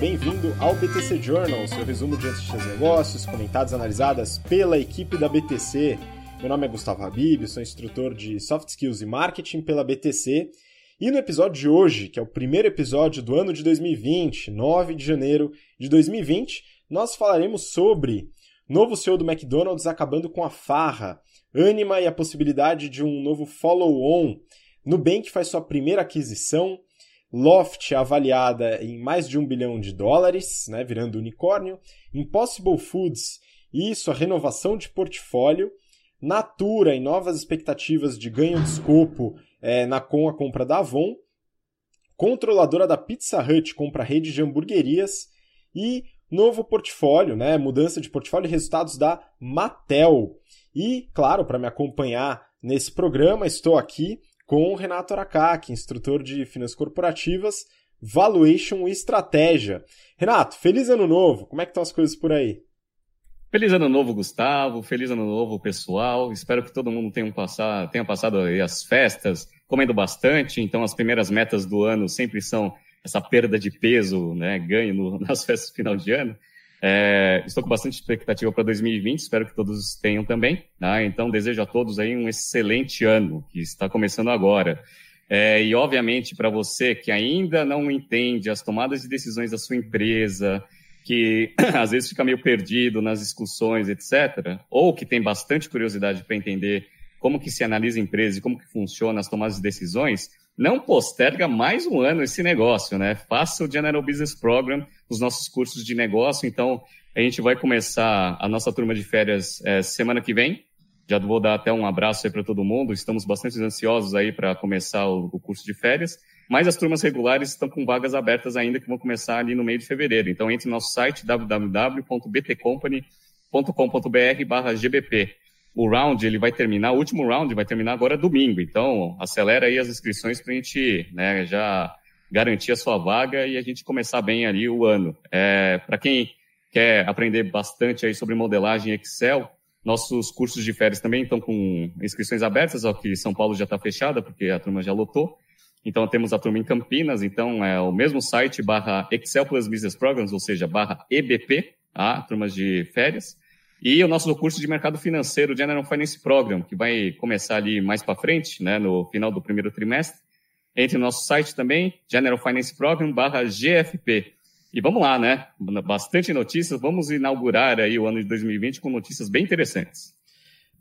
bem-vindo ao BTC Journal, seu resumo de notícias negócios, comentadas analisadas pela equipe da BTC. Meu nome é Gustavo Habib, sou instrutor de Soft Skills e Marketing pela BTC. E no episódio de hoje, que é o primeiro episódio do ano de 2020, 9 de janeiro de 2020, nós falaremos sobre novo CEO do McDonald's acabando com a farra, Anima e a possibilidade de um novo follow-on, Nubank faz sua primeira aquisição, Loft avaliada em mais de um bilhão de dólares, né, virando unicórnio, Impossible Foods e sua renovação de portfólio, Natura e novas expectativas de ganho de escopo é, na, com a compra da Avon, controladora da Pizza Hut compra rede de hamburguerias e novo portfólio, né, mudança de portfólio e resultados da Mattel. E, claro, para me acompanhar nesse programa, estou aqui com o Renato Aracaki, instrutor de finanças corporativas, valuation e estratégia. Renato, feliz ano novo. Como é que estão as coisas por aí? Feliz ano novo, Gustavo. Feliz ano novo, pessoal. Espero que todo mundo tenha, passado, tenha passado as festas comendo bastante. Então, as primeiras metas do ano sempre são essa perda de peso, né, ganho no, nas festas final de ano. É, estou com bastante expectativa para 2020, espero que todos tenham também. Tá? Então, desejo a todos aí um excelente ano, que está começando agora. É, e, obviamente, para você que ainda não entende as tomadas de decisões da sua empresa, que às vezes fica meio perdido nas discussões, etc., ou que tem bastante curiosidade para entender como que se analisa a empresa e como que funciona as tomadas de decisões, não posterga mais um ano esse negócio, né? Faça o General Business Program, os nossos cursos de negócio. Então, a gente vai começar a nossa turma de férias é, semana que vem. Já vou dar até um abraço aí para todo mundo. Estamos bastante ansiosos aí para começar o, o, curso de férias. Mas as turmas regulares estão com vagas abertas ainda que vão começar ali no meio de fevereiro. Então, entre no nosso site www.btcompany.com.br/gbp o round ele vai terminar, o último round vai terminar agora domingo. Então, acelera aí as inscrições para a gente né, já garantir a sua vaga e a gente começar bem ali o ano. É, para quem quer aprender bastante aí sobre modelagem Excel, nossos cursos de férias também estão com inscrições abertas, ó, que São Paulo já está fechada, porque a turma já lotou. Então, temos a turma em Campinas, então é o mesmo site, barra Excel Plus Business Programs, ou seja, barra EBP, tá? turmas de férias. E o nosso curso de mercado financeiro, General Finance Program, que vai começar ali mais para frente, né, no final do primeiro trimestre. Entre no nosso site também, General Finance Program barra GFP. E vamos lá, né? Bastante notícias. Vamos inaugurar aí o ano de 2020 com notícias bem interessantes.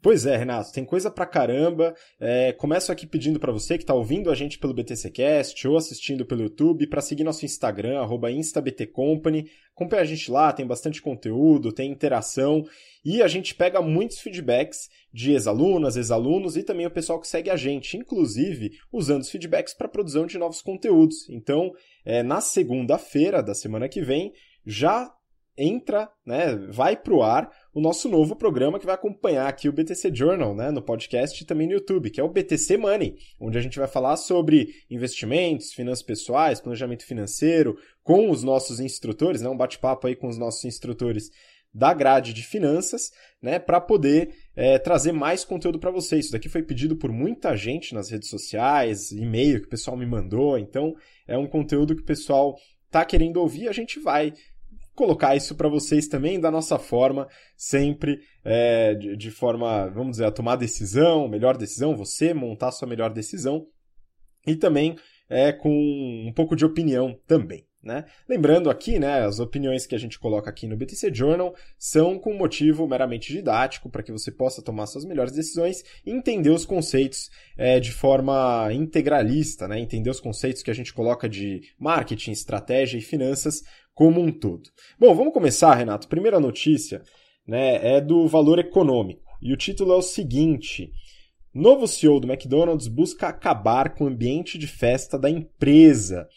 Pois é, Renato, tem coisa pra caramba. É, começo aqui pedindo para você que está ouvindo a gente pelo BTCcast ou assistindo pelo YouTube para seguir nosso Instagram, instabtcompany. Acompanhe a gente lá, tem bastante conteúdo, tem interação e a gente pega muitos feedbacks de ex-alunas, ex-alunos e também o pessoal que segue a gente, inclusive usando os feedbacks para produção de novos conteúdos. Então, é, na segunda-feira da semana que vem, já entra, né, vai para o ar o nosso novo programa que vai acompanhar aqui o BTC Journal, né, no podcast e também no YouTube, que é o BTC Money, onde a gente vai falar sobre investimentos, finanças pessoais, planejamento financeiro, com os nossos instrutores, né, um bate-papo aí com os nossos instrutores da grade de finanças, né, para poder é, trazer mais conteúdo para vocês. Isso daqui foi pedido por muita gente nas redes sociais, e-mail que o pessoal me mandou, então é um conteúdo que o pessoal tá querendo ouvir, a gente vai colocar isso para vocês também da nossa forma, sempre é, de, de, forma, vamos dizer, a tomar decisão, melhor decisão, você montar sua melhor decisão e também é, com um pouco de opinião também. Né? Lembrando aqui, né, as opiniões que a gente coloca aqui no BTC Journal são com motivo meramente didático, para que você possa tomar suas melhores decisões e entender os conceitos é, de forma integralista, né? entender os conceitos que a gente coloca de marketing, estratégia e finanças como um todo. Bom, vamos começar, Renato. Primeira notícia né, é do valor econômico. E o título é o seguinte: Novo CEO do McDonald's busca acabar com o ambiente de festa da empresa.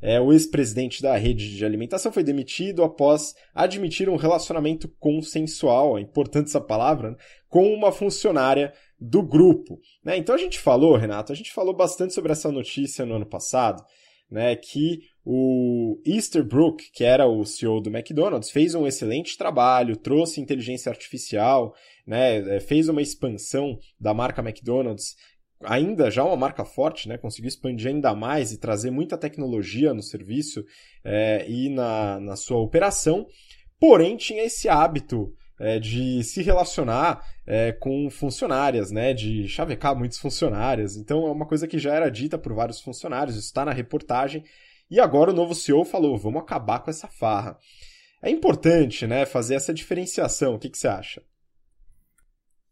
É, o ex-presidente da rede de alimentação foi demitido após admitir um relacionamento consensual, é importante essa palavra, né, com uma funcionária do grupo. Né? Então a gente falou, Renato, a gente falou bastante sobre essa notícia no ano passado, né, que o Easterbrook, que era o CEO do McDonald's, fez um excelente trabalho, trouxe inteligência artificial, né, é, fez uma expansão da marca McDonald's ainda já uma marca forte, né? Conseguiu expandir ainda mais e trazer muita tecnologia no serviço é, e na, na sua operação, porém tinha esse hábito é, de se relacionar é, com funcionárias, né? De chavecar muitos funcionários. Então é uma coisa que já era dita por vários funcionários, está na reportagem. E agora o novo CEO falou: vamos acabar com essa farra. É importante, né, fazer essa diferenciação. O que, que você acha?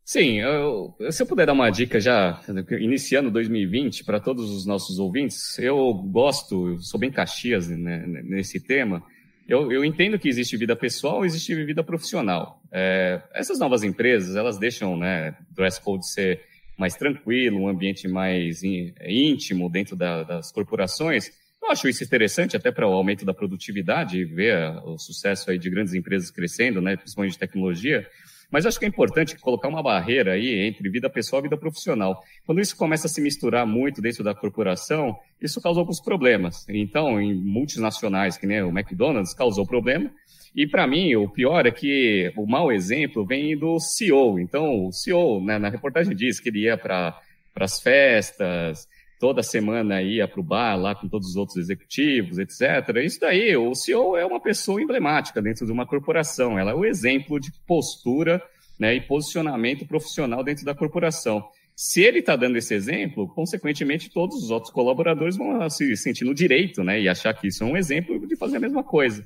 Sim, eu, se eu puder dar uma dica já, iniciando 2020, para todos os nossos ouvintes, eu gosto, eu sou bem Caxias né, nesse tema, eu, eu, entendo que existe vida pessoal existe vida profissional. É, essas novas empresas, elas deixam né, dress code ser mais tranquilo, um ambiente mais íntimo dentro da, das corporações. Acho isso interessante até para o aumento da produtividade e ver o sucesso aí de grandes empresas crescendo, né, principalmente de tecnologia. Mas acho que é importante colocar uma barreira aí entre vida pessoal e vida profissional. Quando isso começa a se misturar muito dentro da corporação, isso causa alguns problemas. Então, em multinacionais, que nem o McDonald's, causou problema. E para mim, o pior é que o mau exemplo vem do CEO. Então, o CEO, né, na reportagem diz que ele ia para as festas, toda semana ia para o bar lá com todos os outros executivos, etc. Isso daí, o CEO é uma pessoa emblemática dentro de uma corporação. Ela é o exemplo de postura né, e posicionamento profissional dentro da corporação. Se ele está dando esse exemplo, consequentemente, todos os outros colaboradores vão se sentir no direito né, e achar que isso é um exemplo de fazer a mesma coisa.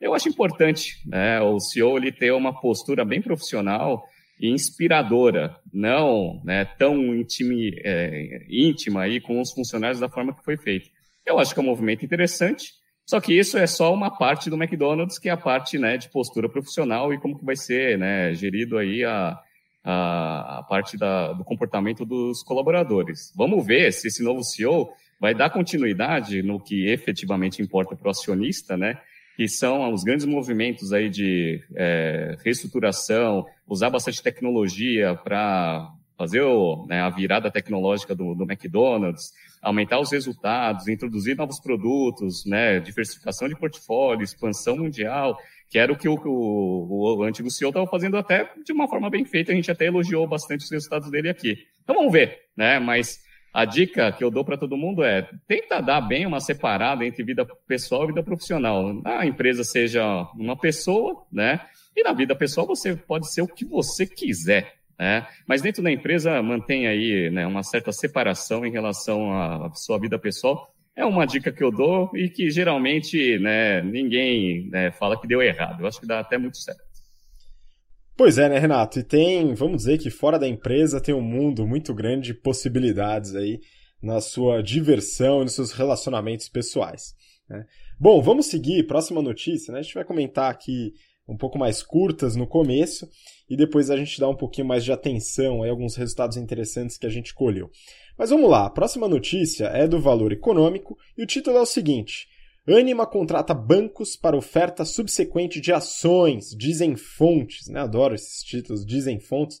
Eu acho importante né, o CEO ele ter uma postura bem profissional, inspiradora, não né, tão é, íntima aí com os funcionários da forma que foi feito. Eu acho que é um movimento interessante, só que isso é só uma parte do McDonald's, que é a parte né, de postura profissional e como que vai ser né, gerido aí a, a, a parte da, do comportamento dos colaboradores. Vamos ver se esse novo CEO vai dar continuidade no que efetivamente importa para o acionista, né? Que são os grandes movimentos aí de é, reestruturação, usar bastante tecnologia para fazer o, né, a virada tecnológica do, do, McDonald's, aumentar os resultados, introduzir novos produtos, né, diversificação de portfólio, expansão mundial, que era o que o, o, o antigo CEO estava fazendo até de uma forma bem feita, a gente até elogiou bastante os resultados dele aqui. Então vamos ver, né, mas a dica que eu dou para todo mundo é tenta dar bem uma separada entre vida pessoal e vida profissional. A empresa seja uma pessoa, né? E na vida pessoal você pode ser o que você quiser, né? Mas dentro da empresa mantém aí né, uma certa separação em relação à sua vida pessoal. É uma dica que eu dou e que geralmente né, ninguém né, fala que deu errado. Eu acho que dá até muito certo. Pois é, né, Renato? E tem, vamos dizer que fora da empresa tem um mundo muito grande de possibilidades aí na sua diversão e nos seus relacionamentos pessoais. Né? Bom, vamos seguir. Próxima notícia, né? A gente vai comentar aqui um pouco mais curtas no começo e depois a gente dá um pouquinho mais de atenção a alguns resultados interessantes que a gente colheu. Mas vamos lá, a próxima notícia é do valor econômico e o título é o seguinte: Anima contrata bancos para oferta subsequente de ações, dizem fontes, né? Adoro esses títulos, dizem fontes.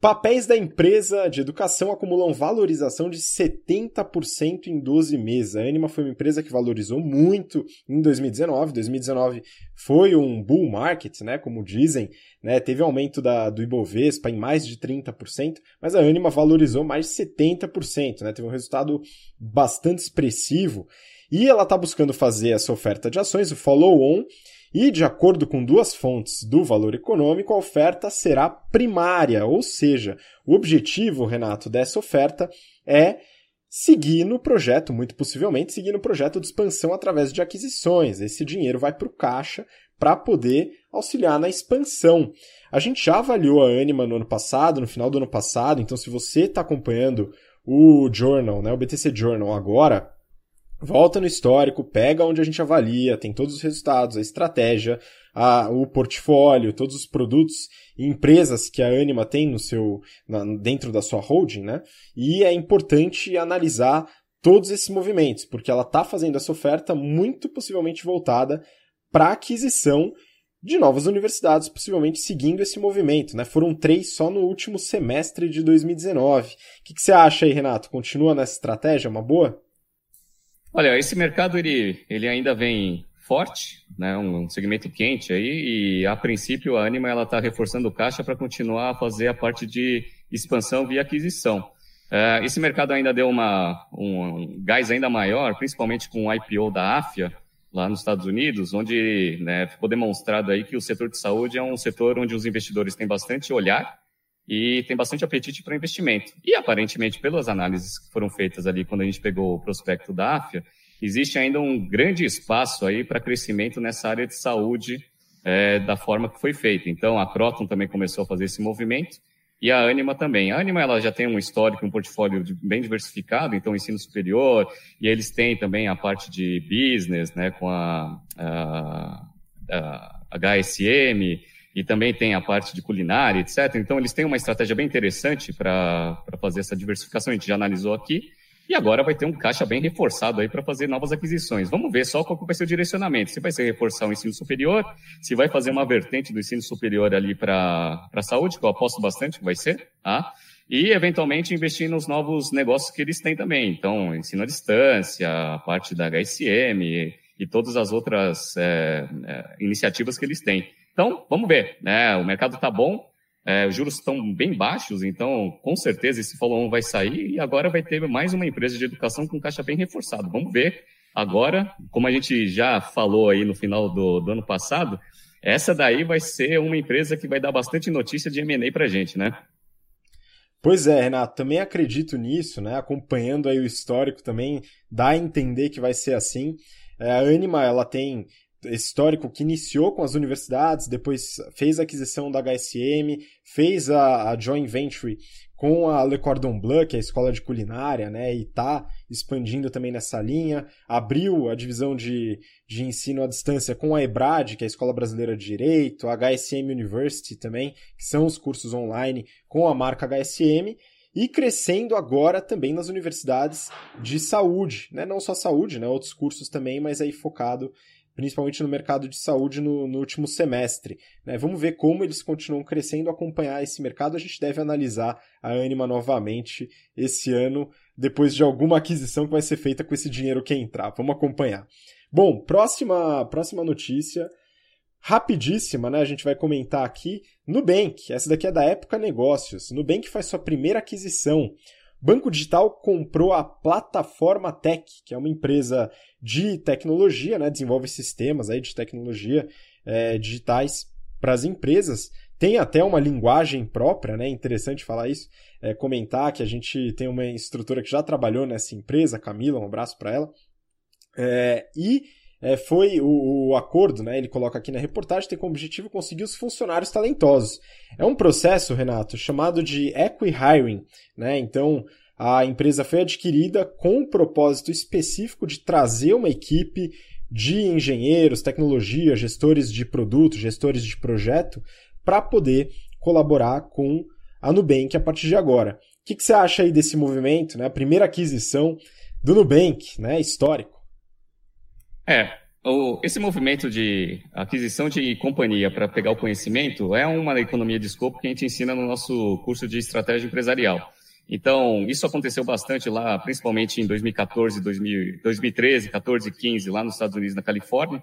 Papéis da empresa de educação acumulam valorização de 70% em 12 meses. A Anima foi uma empresa que valorizou muito em 2019. 2019 foi um bull market, né, como dizem, né, teve aumento da, do Ibovespa em mais de 30%, mas a Anima valorizou mais de 70%, né, teve um resultado bastante expressivo. E ela está buscando fazer essa oferta de ações, o follow-on, e de acordo com duas fontes do valor econômico, a oferta será primária, ou seja, o objetivo, Renato, dessa oferta é seguir no projeto, muito possivelmente seguir no projeto de expansão através de aquisições. Esse dinheiro vai para o caixa para poder auxiliar na expansão. A gente já avaliou a Anima no ano passado, no final do ano passado, então se você está acompanhando o Journal, né, o BTC Journal agora, volta no histórico, pega onde a gente avalia, tem todos os resultados, a estratégia, a, o portfólio, todos os produtos e empresas que a Anima tem no seu, na, dentro da sua holding, né? E é importante analisar todos esses movimentos, porque ela está fazendo essa oferta muito possivelmente voltada para aquisição de novas universidades, possivelmente seguindo esse movimento. Né? Foram três só no último semestre de 2019. O que, que você acha aí, Renato? Continua nessa estratégia? Uma boa? Olha, esse mercado ele, ele ainda vem forte, né, um segmento quente aí, e a princípio a Anima ela está reforçando o caixa para continuar a fazer a parte de expansão via aquisição. Uh, esse mercado ainda deu uma, um gás ainda maior, principalmente com o IPO da AFIA, lá nos Estados Unidos, onde né, ficou demonstrado aí que o setor de saúde é um setor onde os investidores têm bastante olhar e tem bastante apetite para investimento. E aparentemente, pelas análises que foram feitas ali quando a gente pegou o prospecto da AFIA, existe ainda um grande espaço aí para crescimento nessa área de saúde é, da forma que foi feito. Então, a Croton também começou a fazer esse movimento e a Anima também. A Anima ela já tem um histórico, um portfólio bem diversificado, então ensino superior, e eles têm também a parte de business, né, com a, a, a HSM, e também tem a parte de culinária, etc. Então, eles têm uma estratégia bem interessante para fazer essa diversificação, a gente já analisou aqui. E agora vai ter um caixa bem reforçado aí para fazer novas aquisições. Vamos ver só qual vai ser o direcionamento. Se vai ser reforçar o ensino superior, se vai fazer uma vertente do ensino superior ali para a saúde, que eu aposto bastante que vai ser, tá? E, eventualmente, investir nos novos negócios que eles têm também. Então, ensino à distância, a parte da HSM e, e todas as outras é, é, iniciativas que eles têm. Então, vamos ver, né? O mercado está bom, é, os juros estão bem baixos, então com certeza esse follow-on vai sair e agora vai ter mais uma empresa de educação com caixa bem reforçado. Vamos ver agora, como a gente já falou aí no final do, do ano passado, essa daí vai ser uma empresa que vai dar bastante notícia de M&A para gente, né? Pois é, Renato, também acredito nisso, né? Acompanhando aí o histórico também, dá a entender que vai ser assim. É, a Anima, ela tem histórico que iniciou com as universidades, depois fez a aquisição da HSM, fez a, a joint venture com a Le Cordon Bleu, que é a escola de culinária, né, e está expandindo também nessa linha, abriu a divisão de, de ensino à distância com a EBRAD, que é a Escola Brasileira de Direito, a HSM University também, que são os cursos online com a marca HSM, e crescendo agora também nas universidades de saúde, né? não só saúde, né? outros cursos também, mas aí focado principalmente no mercado de saúde no, no último semestre. Né? Vamos ver como eles continuam crescendo, acompanhar esse mercado. A gente deve analisar a Anima novamente esse ano, depois de alguma aquisição que vai ser feita com esse dinheiro que entrar. Vamos acompanhar. Bom, próxima, próxima notícia rapidíssima, né? A gente vai comentar aqui. Nubank, essa daqui é da Época Negócios. Nubank faz sua primeira aquisição. Banco Digital comprou a Plataforma Tech, que é uma empresa de tecnologia, né? desenvolve sistemas aí de tecnologia é, digitais para as empresas. Tem até uma linguagem própria, né? Interessante falar isso. É, comentar que a gente tem uma instrutora que já trabalhou nessa empresa, Camila, um abraço para ela. É, e é, foi o, o, acordo, né? Ele coloca aqui na reportagem, tem como objetivo conseguir os funcionários talentosos. É um processo, Renato, chamado de equi-hiring, né? Então, a empresa foi adquirida com um propósito específico de trazer uma equipe de engenheiros, tecnologia, gestores de produto, gestores de projeto, para poder colaborar com a Nubank a partir de agora. O que, que você acha aí desse movimento, né? A primeira aquisição do Nubank, né? Histórico. É, esse movimento de aquisição de companhia para pegar o conhecimento é uma economia de escopo que a gente ensina no nosso curso de estratégia empresarial. Então, isso aconteceu bastante lá, principalmente em 2014, 2000, 2013, 14, 15, lá nos Estados Unidos, na Califórnia.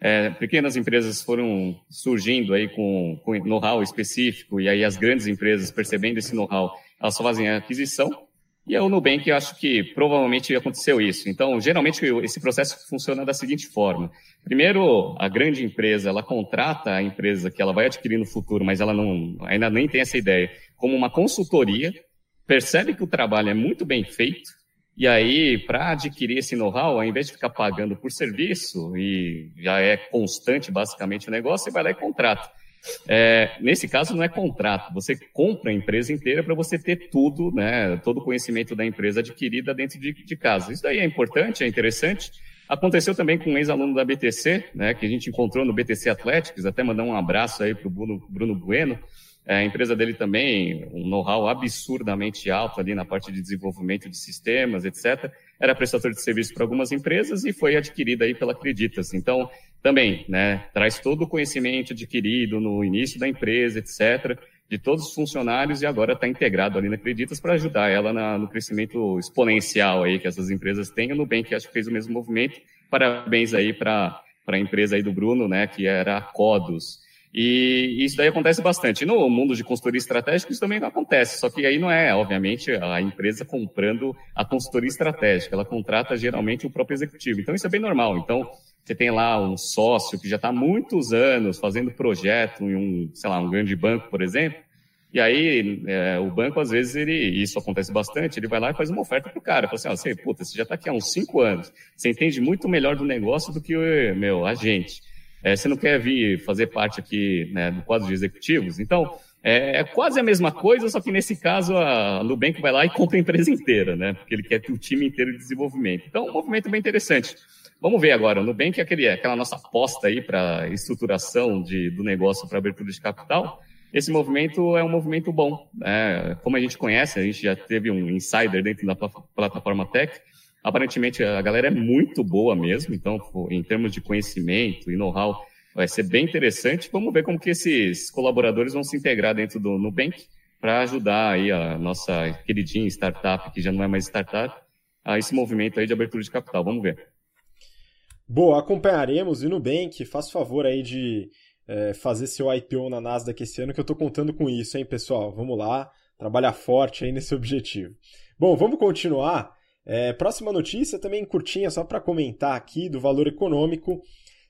É, pequenas empresas foram surgindo aí com, com know-how específico, e aí as grandes empresas, percebendo esse know-how, elas fazem a aquisição, e o Nubank, eu acho que provavelmente aconteceu isso. Então, geralmente, esse processo funciona da seguinte forma. Primeiro, a grande empresa, ela contrata a empresa que ela vai adquirir no futuro, mas ela não, ainda nem tem essa ideia, como uma consultoria, percebe que o trabalho é muito bem feito, e aí, para adquirir esse know-how, ao invés de ficar pagando por serviço, e já é constante basicamente o negócio, você vai lá e contrata. É, nesse caso, não é contrato, você compra a empresa inteira para você ter tudo, né, todo o conhecimento da empresa adquirida dentro de, de casa. Isso daí é importante, é interessante. Aconteceu também com um ex-aluno da BTC, né, que a gente encontrou no BTC Athletics, até mandar um abraço aí para o Bruno, Bruno Bueno. É, a empresa dele também, um know-how absurdamente alto ali na parte de desenvolvimento de sistemas, etc. Era prestador de serviço para algumas empresas e foi adquirida aí pela Acreditas. Então, também, né, traz todo o conhecimento adquirido no início da empresa, etc., de todos os funcionários e agora está integrado ali na Acreditas para ajudar ela na, no crescimento exponencial aí que essas empresas têm. O Nubank acho que fez o mesmo movimento. Parabéns aí para a empresa aí do Bruno, né, que era a Codos. E isso daí acontece bastante. No mundo de consultoria estratégica, isso também acontece, só que aí não é, obviamente, a empresa comprando a consultoria estratégica, ela contrata geralmente o próprio executivo. Então, isso é bem normal. Então, você tem lá um sócio que já está há muitos anos fazendo projeto em um, sei lá, um grande banco, por exemplo, e aí, é, o banco, às vezes, ele, isso acontece bastante, ele vai lá e faz uma oferta pro cara. Fala assim, você, puta, você já está aqui há uns cinco anos, você entende muito melhor do negócio do que, meu, a gente. É, você não quer vir fazer parte aqui né, do quadro de executivos? Então, é, é, quase a mesma coisa, só que nesse caso a Nubank vai lá e compra a empresa inteira, né? Porque ele quer o time inteiro de desenvolvimento. Então, um movimento bem interessante. Vamos ver agora, o Nubank é aquele, aquela nossa aposta aí para estruturação de, do negócio para abertura de capital. Esse movimento é um movimento bom. Né? Como a gente conhece, a gente já teve um insider dentro da plataforma Tech, Aparentemente a galera é muito boa mesmo, então em termos de conhecimento e know-how vai ser bem interessante. Vamos ver como que esses colaboradores vão se integrar dentro do Nubank para ajudar aí a nossa queridinha startup, que já não é mais startup, a esse movimento aí de abertura de capital. Vamos ver. Boa, acompanharemos. E Nubank, faz favor aí de é, fazer seu IPO na Nasdaq esse ano, que eu estou contando com isso, hein, pessoal? Vamos lá, trabalhar forte aí nesse objetivo. Bom, vamos continuar. É, próxima notícia, também curtinha, só para comentar aqui do valor econômico.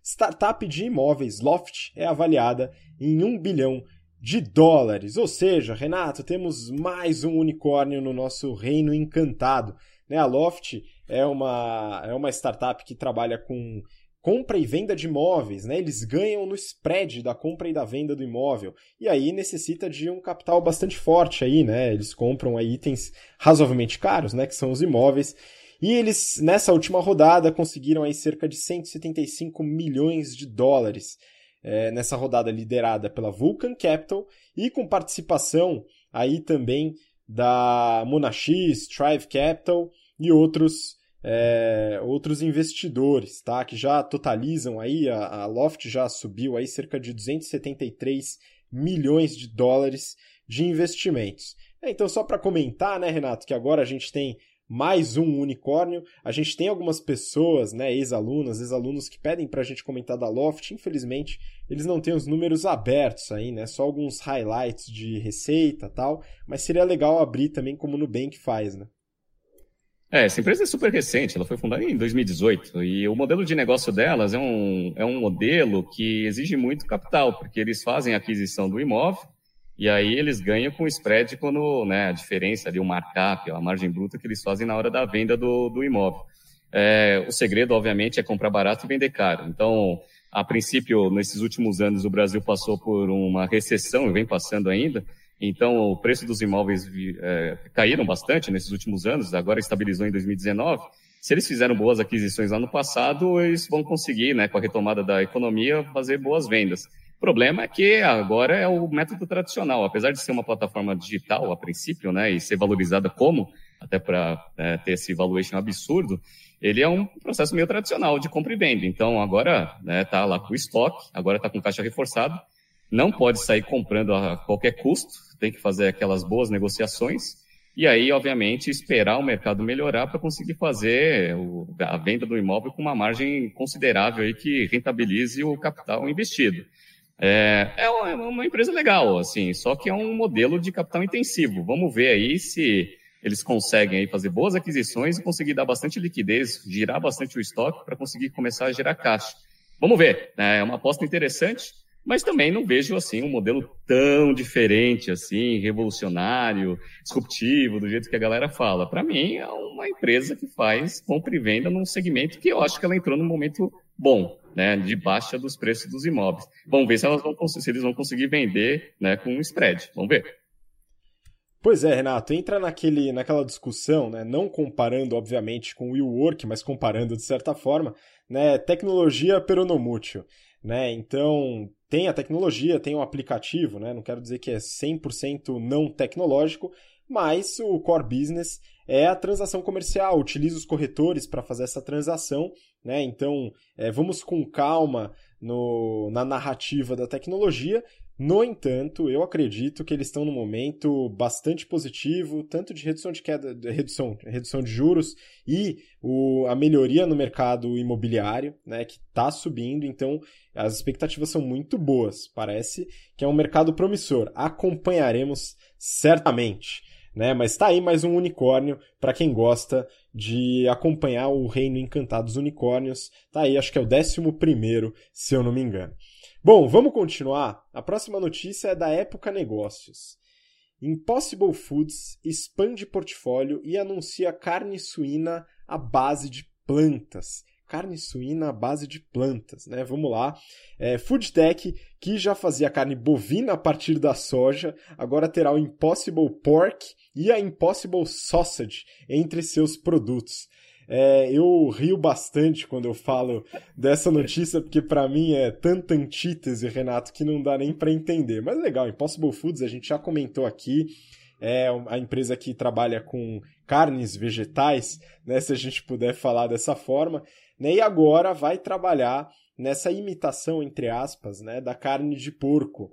Startup de imóveis Loft é avaliada em 1 bilhão de dólares. Ou seja, Renato, temos mais um unicórnio no nosso reino encantado. Né? A Loft é uma, é uma startup que trabalha com compra e venda de imóveis, né? Eles ganham no spread da compra e da venda do imóvel. E aí necessita de um capital bastante forte aí, né? Eles compram aí itens razoavelmente caros, né, que são os imóveis. E eles nessa última rodada conseguiram aí cerca de 175 milhões de dólares. É, nessa rodada liderada pela Vulcan Capital e com participação aí também da Monax, Thrive Capital e outros é, outros investidores, tá? Que já totalizam aí, a, a Loft já subiu aí cerca de 273 milhões de dólares de investimentos. É, então, só para comentar, né, Renato, que agora a gente tem mais um unicórnio. A gente tem algumas pessoas, né, ex-alunas, ex-alunos que pedem para a gente comentar da Loft. Infelizmente, eles não têm os números abertos aí, né? Só alguns highlights de receita tal. Mas seria legal abrir também como o Nubank faz, né? É, essa empresa é super recente, ela foi fundada em 2018 e o modelo de negócio delas é um, é um modelo que exige muito capital, porque eles fazem a aquisição do imóvel e aí eles ganham com spread quando né, a diferença ali, o markup, a margem bruta que eles fazem na hora da venda do, do imóvel. É, o segredo, obviamente, é comprar barato e vender caro. Então, a princípio, nesses últimos anos, o Brasil passou por uma recessão e vem passando ainda, então, o preço dos imóveis é, caíram bastante nesses últimos anos, agora estabilizou em 2019. Se eles fizeram boas aquisições lá no passado, eles vão conseguir, né, com a retomada da economia, fazer boas vendas. O problema é que agora é o método tradicional, apesar de ser uma plataforma digital a princípio, né, e ser valorizada como, até para é, ter esse valuation absurdo, ele é um processo meio tradicional de compra e venda. Então, agora está né, tá lá com o estoque, agora está com caixa reforçado, não pode sair comprando a qualquer custo, tem que fazer aquelas boas negociações e aí, obviamente, esperar o mercado melhorar para conseguir fazer a venda do imóvel com uma margem considerável aí que rentabilize o capital investido. É, é uma empresa legal, assim, só que é um modelo de capital intensivo. Vamos ver aí se eles conseguem aí fazer boas aquisições e conseguir dar bastante liquidez, girar bastante o estoque para conseguir começar a gerar caixa. Vamos ver, né? é uma aposta interessante. Mas também não vejo assim um modelo tão diferente assim, revolucionário, disruptivo, do jeito que a galera fala. Para mim é uma empresa que faz compra e venda num segmento que eu acho que ela entrou num momento bom, né, de baixa dos preços dos imóveis. Vamos ver se elas vão se eles vão conseguir vender, né, com um spread. Vamos ver. Pois é, Renato, entra naquele, naquela discussão, né, não comparando, obviamente, com o WeWork, mas comparando de certa forma, né, tecnologia peronomútil. Né? Então, tem a tecnologia, tem o aplicativo, né? não quero dizer que é 100% não tecnológico, mas o core business é a transação comercial, utiliza os corretores para fazer essa transação, né? Então, é, vamos com calma no, na narrativa da tecnologia, No entanto, eu acredito que eles estão num momento bastante positivo, tanto de redução de queda, redução, redução de juros e o, a melhoria no mercado imobiliário, né, que está subindo. Então, as expectativas são muito boas. Parece que é um mercado promissor. Acompanharemos certamente. Né? Mas está aí mais um unicórnio para quem gosta de acompanhar o reino encantado dos unicórnios. Tá aí, acho que é o décimo primeiro, se eu não me engano. Bom, vamos continuar. A próxima notícia é da Época Negócios. Impossible Foods expande portfólio e anuncia carne suína à base de plantas. Carne suína à base de plantas, né? Vamos lá. É, Foodtech, que já fazia carne bovina a partir da soja, agora terá o Impossible Pork e a Impossible Sausage entre seus produtos. É, eu rio bastante quando eu falo dessa notícia, porque para mim é tanta antítese, Renato, que não dá nem para entender. Mas legal, Impossible Foods a gente já comentou aqui, é a empresa que trabalha com carnes vegetais, né, se a gente puder falar dessa forma, né, e agora vai trabalhar nessa imitação, entre aspas, né, da carne de porco.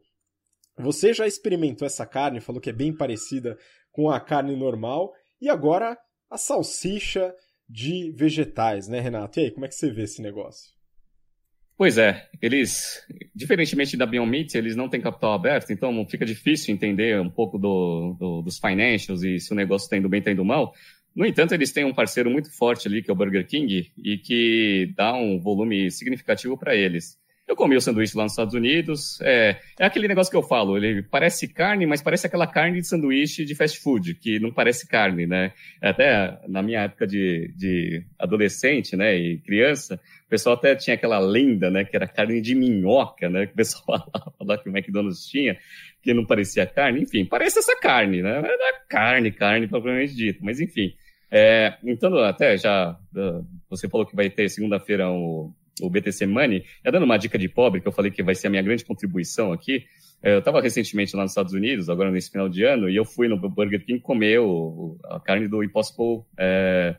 Você já experimentou essa carne, falou que é bem parecida com a carne normal, e agora a salsicha de vegetais, né, Renato? E aí, como é que você vê esse negócio? Pois é, eles, diferentemente da Beyond Meat, eles não têm capital aberto, então fica difícil entender um pouco do, do, dos financials e se o negócio está indo bem, está indo mal. No entanto, eles têm um parceiro muito forte ali, que é o Burger King, e que dá um volume significativo para eles. Eu comi o sanduíche lá nos Estados Unidos. É, é aquele negócio que eu falo, ele parece carne, mas parece aquela carne de sanduíche de fast food, que não parece carne, né? Até na minha época de, de adolescente, né, e criança, o pessoal até tinha aquela lenda, né, que era carne de minhoca, né, que o pessoal falava lá que o McDonald's tinha, que não parecia carne. Enfim, parece essa carne, né? Não é carne, carne propriamente dito, mas enfim. É, então, até já, você falou que vai ter segunda-feira um o BTC Money, já dando uma dica de pobre, que eu falei que vai ser a minha grande contribuição aqui, é, eu estava recentemente lá nos Estados Unidos, agora nesse final de ano, e eu fui no Burger King comer a carne do Impossible é,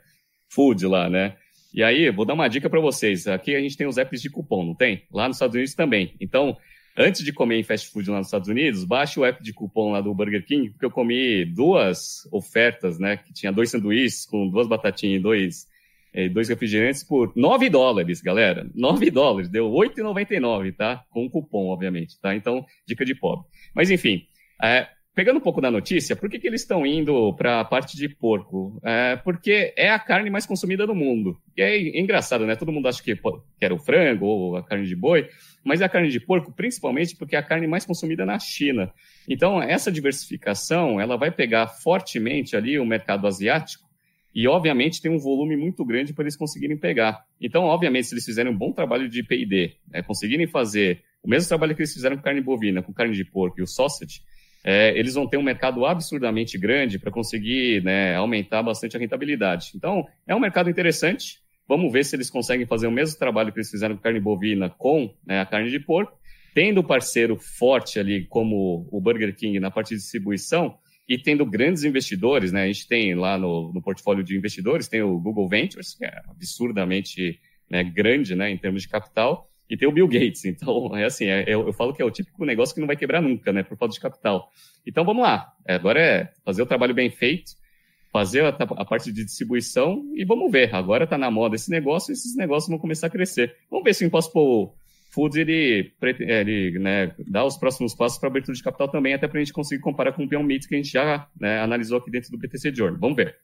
Food lá, né? E aí, vou dar uma dica para vocês. Aqui a gente tem os apps de cupom, não tem? Lá nos Estados Unidos também. Então, antes de comer em fast food lá nos Estados Unidos, baixe o app de cupom lá do Burger King, porque eu comi duas ofertas, né? Que tinha dois sanduíches com duas batatinhas e dois é, dois refrigerantes por 9 dólares, galera. 9 dólares, deu 8,99, tá? Com cupom, obviamente, tá? Então, dica de pobre. Mas, enfim, é, pegando um pouco da notícia, por que, que eles estão indo para a parte de porco? É, porque é a carne mais consumida do mundo. E é engraçado, né? Todo mundo acha que, que era o frango ou a carne de boi, mas é a carne de porco, principalmente porque é a carne mais consumida na China. Então, essa diversificação, ela vai pegar fortemente ali o mercado asiático, e, obviamente, tem um volume muito grande para eles conseguirem pegar. Então, obviamente, se eles fizerem um bom trabalho de P&D, né, conseguirem fazer o mesmo trabalho que eles fizeram com carne bovina, com carne de porco e o sausage, é, eles vão ter um mercado absurdamente grande para conseguir né, aumentar bastante a rentabilidade. Então, é um mercado interessante. Vamos ver se eles conseguem fazer o mesmo trabalho que eles fizeram com carne bovina com né, a carne de porco. Tendo parceiro forte ali, como o Burger King, na parte de distribuição, e tendo grandes investidores, né? A gente tem lá no, no portfólio de investidores, tem o Google Ventures, que é absurdamente né, grande, né, em termos de capital, e tem o Bill Gates. Então, é assim, é, eu, eu, falo que é o típico negócio que não vai quebrar nunca, né, por falta de capital. Então, vamos lá. É, agora é fazer o trabalho bem feito, fazer a, a parte de distribuição e vamos ver. Agora está na moda esse negócio esses negócios vão começar a crescer. Vamos ver se o Impossible Foods ele, ele né, dá os próximos passos para abertura de capital também, até para a gente conseguir comparar com o Beyond Meat que a gente já né, analisou aqui dentro do BTC Journal. Vamos ver.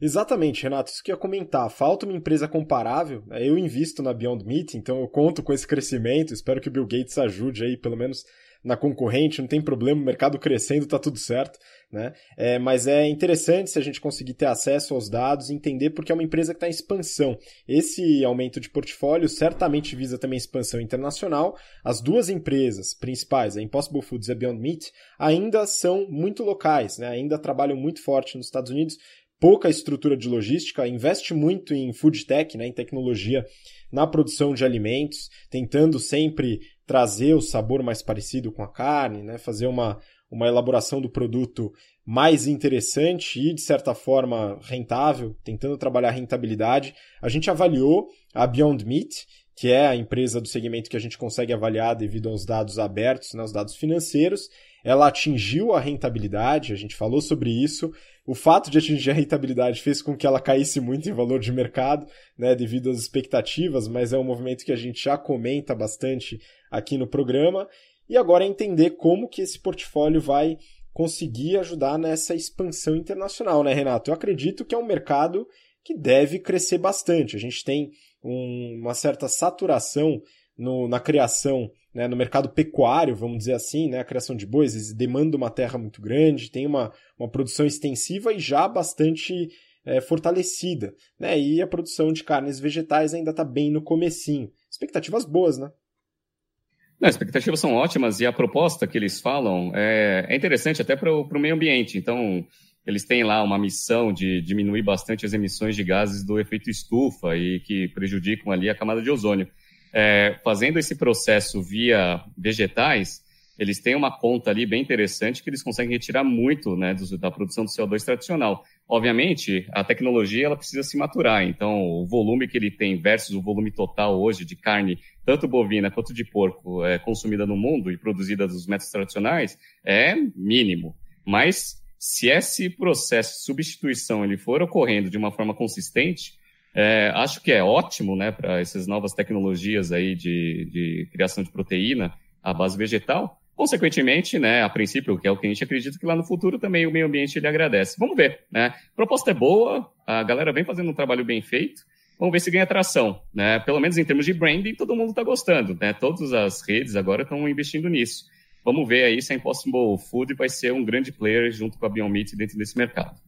Exatamente, Renato. Isso que eu ia comentar. Falta uma empresa comparável. Né? Eu invisto na Beyond Meat, então eu conto com esse crescimento. Espero que o Bill Gates ajude aí, pelo menos na concorrente, não tem problema, o mercado crescendo, tá tudo certo, né? É, mas é interessante se a gente conseguir ter acesso aos dados e entender porque é uma empresa que está em expansão. Esse aumento de portfólio certamente visa também expansão internacional. As duas empresas principais, a Impossible Foods e a Beyond Meat, ainda são muito locais, né? ainda trabalham muito forte nos Estados Unidos, pouca estrutura de logística, investe muito em food tech, né, em tecnologia na produção de alimentos, tentando sempre trazer o sabor mais parecido com a carne, né? fazer uma, uma elaboração do produto mais interessante e, de certa forma, rentável, tentando trabalhar rentabilidade. A gente avaliou a Beyond Meat, que é a empresa do segmento que a gente consegue avaliar devido aos dados abertos, né, os dados financeiros. Ela atingiu a rentabilidade, a gente falou sobre isso. O fato de atingir a rentabilidade fez com que ela caísse muito em valor de mercado, né, devido às expectativas, mas é um movimento que a gente já comenta bastante aqui no programa. E agora é entender como que esse portfólio vai conseguir ajudar nessa expansão internacional, né, Renato? Eu acredito que é um mercado que deve crescer bastante. A gente tem um, uma certa saturação no, na criação, né, no mercado pecuário, vamos dizer assim, né, a criação de bois, eles demandam uma terra muito grande, tem uma, uma produção extensiva e já bastante é, fortalecida, né, e a produção de carnes vegetais ainda está bem no comecinho. Expectativas boas, né? Não, as expectativas são ótimas e a proposta que eles falam é, é interessante até para o meio ambiente. Então, eles têm lá uma missão de diminuir bastante as emissões de gases do efeito estufa e que prejudicam ali a camada de ozônio. É, fazendo esse processo via vegetais, eles têm uma conta ali bem interessante que eles conseguem retirar muito né, da produção do CO2 tradicional. Obviamente, a tecnologia ela precisa se maturar, então o volume que ele tem versus o volume total hoje de carne, tanto bovina quanto de porco, é, consumida no mundo e produzida dos métodos tradicionais, é mínimo. Mas se esse processo de substituição ele for ocorrendo de uma forma consistente, é, acho que é ótimo né, para essas novas tecnologias aí de, de criação de proteína à base vegetal. Consequentemente, né, a princípio, que é o que a gente acredita que lá no futuro também o meio ambiente ele agradece. Vamos ver, né? A proposta é boa, a galera vem fazendo um trabalho bem feito. Vamos ver se ganha atração, né? Pelo menos em termos de branding, todo mundo está gostando, né? Todas as redes agora estão investindo nisso. Vamos ver aí se a Impossible Food vai ser um grande player junto com a Beyond Meat dentro desse mercado.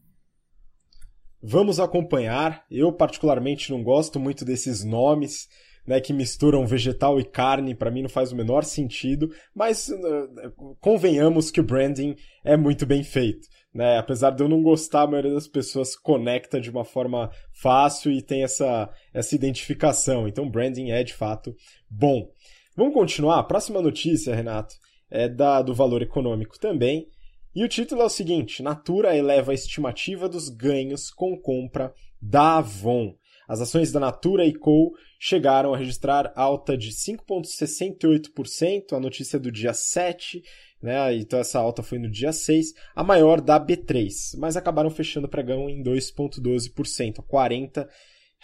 Vamos acompanhar. Eu particularmente não gosto muito desses nomes, né, que misturam vegetal e carne, para mim não faz o menor sentido, mas uh, convenhamos que o branding é muito bem feito. Né? Apesar de eu não gostar, a maioria das pessoas conecta de uma forma fácil e tem essa, essa identificação. Então, branding é de fato bom. Vamos continuar? Próxima notícia, Renato é da, do valor econômico também. E o título é o seguinte: Natura eleva a estimativa dos ganhos com compra da Avon. As ações da Natura e Co chegaram a registrar alta de 5,68%, a notícia do dia 7, né? Então essa alta foi no dia 6, a maior da B3, mas acabaram fechando o pregão em 2,12%, a R$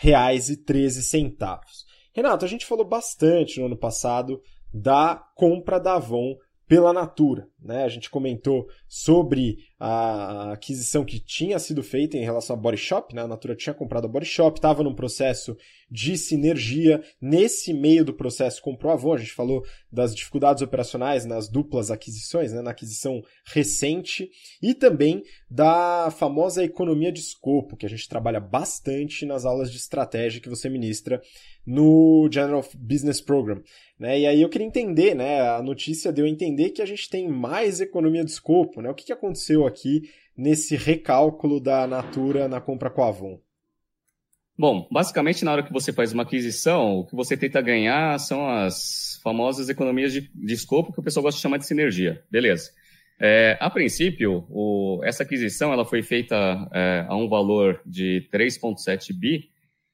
40,13. Renato, a gente falou bastante no ano passado da compra da Avon pela Natura. Né? A gente comentou sobre a aquisição que tinha sido feita em relação à Body Shop, né? a Natura tinha comprado a Body Shop, estava num processo de sinergia. Nesse meio do processo comprou a Avon, a gente falou das dificuldades operacionais nas duplas aquisições, né? na aquisição recente, e também da famosa economia de escopo, que a gente trabalha bastante nas aulas de estratégia que você ministra no General Business Program. Né? E aí eu queria entender, né? A notícia deu a entender que a gente tem mais economia de escopo, né? O que, que aconteceu aqui nesse recálculo da Natura na compra com a Avon? Bom, basicamente na hora que você faz uma aquisição, o que você tenta ganhar são as famosas economias de, de escopo que o pessoal gosta de chamar de sinergia. Beleza. É, a princípio, o, essa aquisição ela foi feita é, a um valor de 3,7 bi,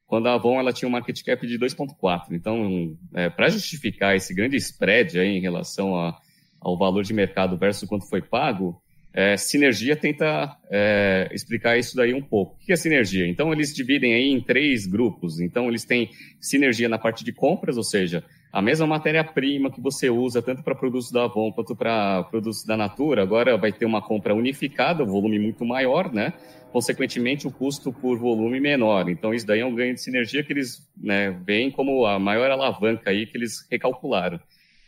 quando a Avon ela tinha um market cap de 2,4. Então, é, para justificar esse grande spread aí em relação a, ao valor de mercado versus quanto foi pago, é, Sinergia tenta é, explicar isso daí um pouco. O que é sinergia? Então, eles dividem aí em três grupos. Então, eles têm sinergia na parte de compras, ou seja, a mesma matéria-prima que você usa tanto para produtos da Avon quanto para produtos da Natura, agora vai ter uma compra unificada, volume muito maior, né? consequentemente o custo por volume menor. Então isso daí é um ganho de sinergia que eles né, veem como a maior alavanca aí que eles recalcularam.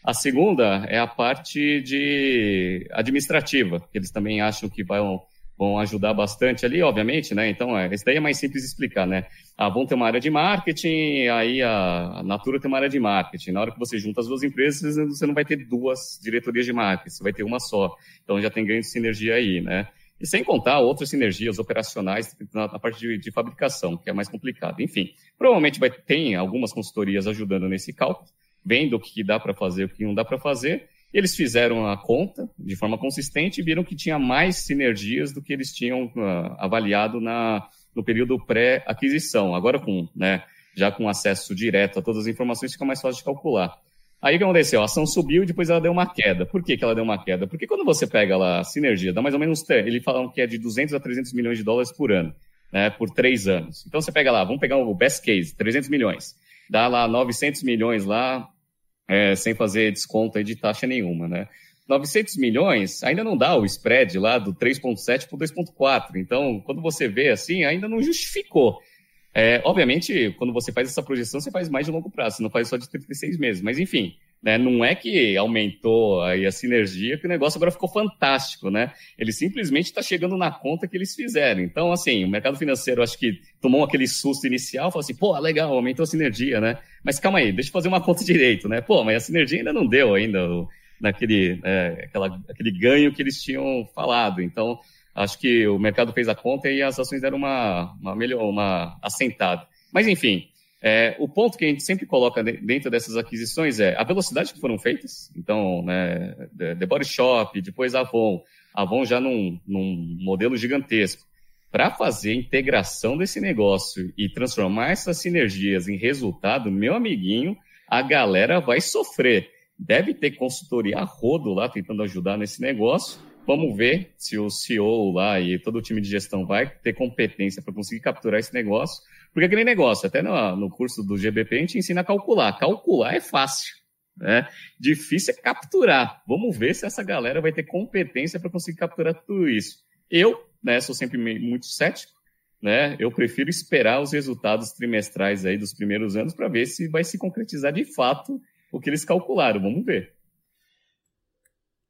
A segunda é a parte de administrativa, que eles também acham que vão, vão ajudar bastante ali, obviamente, né? Então, é, esse daí é mais simples de explicar, né? A Avon tem uma área de marketing, aí a Natura tem uma área de marketing. Na hora que você junta as duas empresas, você não vai ter duas diretorias de marketing, você vai ter uma só. Então já tem ganho de sinergia aí, né? E sem contar outras sinergias operacionais na, na parte de, de, fabricação, que é mais complicado. Enfim, provavelmente vai ter algumas consultorias ajudando nesse cálculo, vendo o que dá para fazer, o que não dá para fazer. Eles fizeram a conta de forma consistente e viram que tinha mais sinergias do que eles tinham uh, avaliado na, no período pré-aquisição. Agora, com né, já com acesso direto a todas as informações, fica mais fácil de calcular. Aí o que aconteceu? A ação subiu e depois ela deu uma queda. Por que, que ela deu uma queda? Porque quando você pega lá a sinergia, dá mais ou menos, ele falam que é de 200 a 300 milhões de dólares por ano, né, por três anos. Então você pega lá, vamos pegar o best case, 300 milhões. Dá lá 900 milhões lá, é, sem fazer desconto de taxa nenhuma, né? 900 milhões ainda não dá o spread lá do 3,7 para o 2,4. Então, quando você vê assim, ainda não justificou. É, obviamente, quando você faz essa projeção, você faz mais de longo prazo, você não faz só de 36 meses. Mas, enfim, né, não é que aumentou aí a sinergia, que o negócio agora ficou fantástico, né? Ele simplesmente está chegando na conta que eles fizeram. Então, assim, o mercado financeiro acho que tomou aquele susto inicial, falou assim, pô, legal, aumentou a sinergia, né? Mas calma aí, deixa eu fazer uma conta direito, né? Pô, mas a sinergia ainda não deu ainda naquele é, aquela, aquele ganho que eles tinham falado. Então, acho que o mercado fez a conta e as ações deram uma, uma melhor, uma assentada. Mas, enfim, é, o ponto que a gente sempre coloca dentro dessas aquisições é a velocidade que foram feitas. Então, né, The Body Shop, depois Avon, Avon já num, num modelo gigantesco. Para fazer a integração desse negócio e transformar essas sinergias em resultado, meu amiguinho, a galera vai sofrer. Deve ter consultoria rodo lá tentando ajudar nesse negócio Vamos ver se o CEO lá e todo o time de gestão vai ter competência para conseguir capturar esse negócio. Porque aquele negócio, até no, no curso do GBP, a gente ensina a calcular. Calcular é fácil. Né? Difícil é capturar. Vamos ver se essa galera vai ter competência para conseguir capturar tudo isso. Eu, né, sou sempre muito cético, né? Eu prefiro esperar os resultados trimestrais aí dos primeiros anos para ver se vai se concretizar de fato o que eles calcularam. Vamos ver.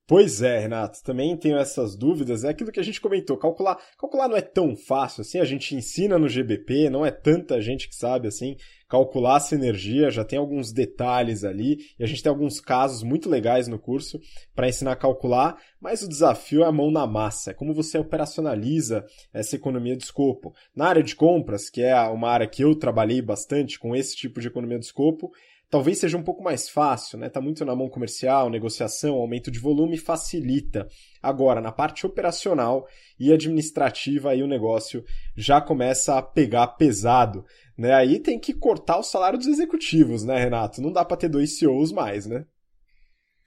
Pois é, Renato, também tenho essas dúvidas. É aquilo que a gente comentou, calcular, calcular não é tão fácil assim, a gente ensina no GBP, não é tanta gente que sabe assim, calcular essa energia, já tem alguns detalhes ali, e a gente tem alguns casos muito legais no curso para ensinar a calcular, mas o desafio é a mão na massa, é como você operacionaliza essa economia de escopo. Na área de compras, que é uma área que eu trabalhei bastante com esse tipo de economia de escopo, talvez seja um pouco mais fácil, né? Tá muito na mão comercial, negociação, aumento de volume facilita. Agora, na parte operacional e administrativa, aí o negócio já começa a pegar pesado, né? Aí tem que cortar o salário dos executivos, né, Renato? Não dá para ter dois CEOs mais, né?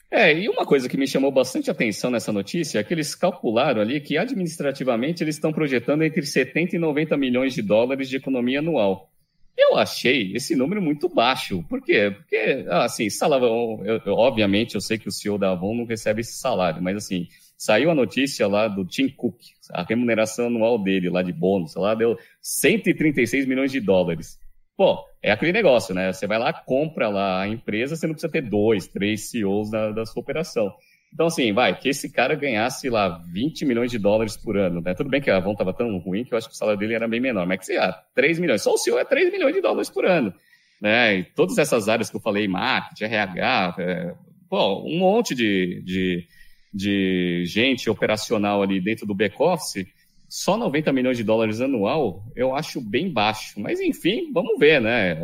É, e uma coisa que me chamou bastante atenção nessa notícia é que eles calcularam ali que administrativamente eles estão projetando entre 70 e 90 milhões de dólares de economia anual. Eu achei esse número muito baixo. Por quê? Porque, assim, eu, obviamente, eu sei que o CEO da Avon não recebe esse salário, mas, assim, saiu a notícia lá do Tim Cook, a remuneração anual dele lá de bônus, lá deu 136 milhões de dólares. Pô, é aquele negócio, né? Você vai lá, compra lá a empresa, você não precisa ter dois, três CEOs da, da sua operação. Então, assim, vai, que esse cara ganhasse lá 20 milhões de dólares por ano, né? Tudo bem que a Avon estava tão ruim que eu acho que o salário dele era bem menor, mas que sei lá, 3 milhões. Só o senhor é 3 milhões de dólares por ano. Né? E todas essas áreas que eu falei, marketing, RH, é, pô, um monte de, de, de gente operacional ali dentro do back-office, só 90 milhões de dólares anual, eu acho bem baixo. Mas, enfim, vamos ver, né?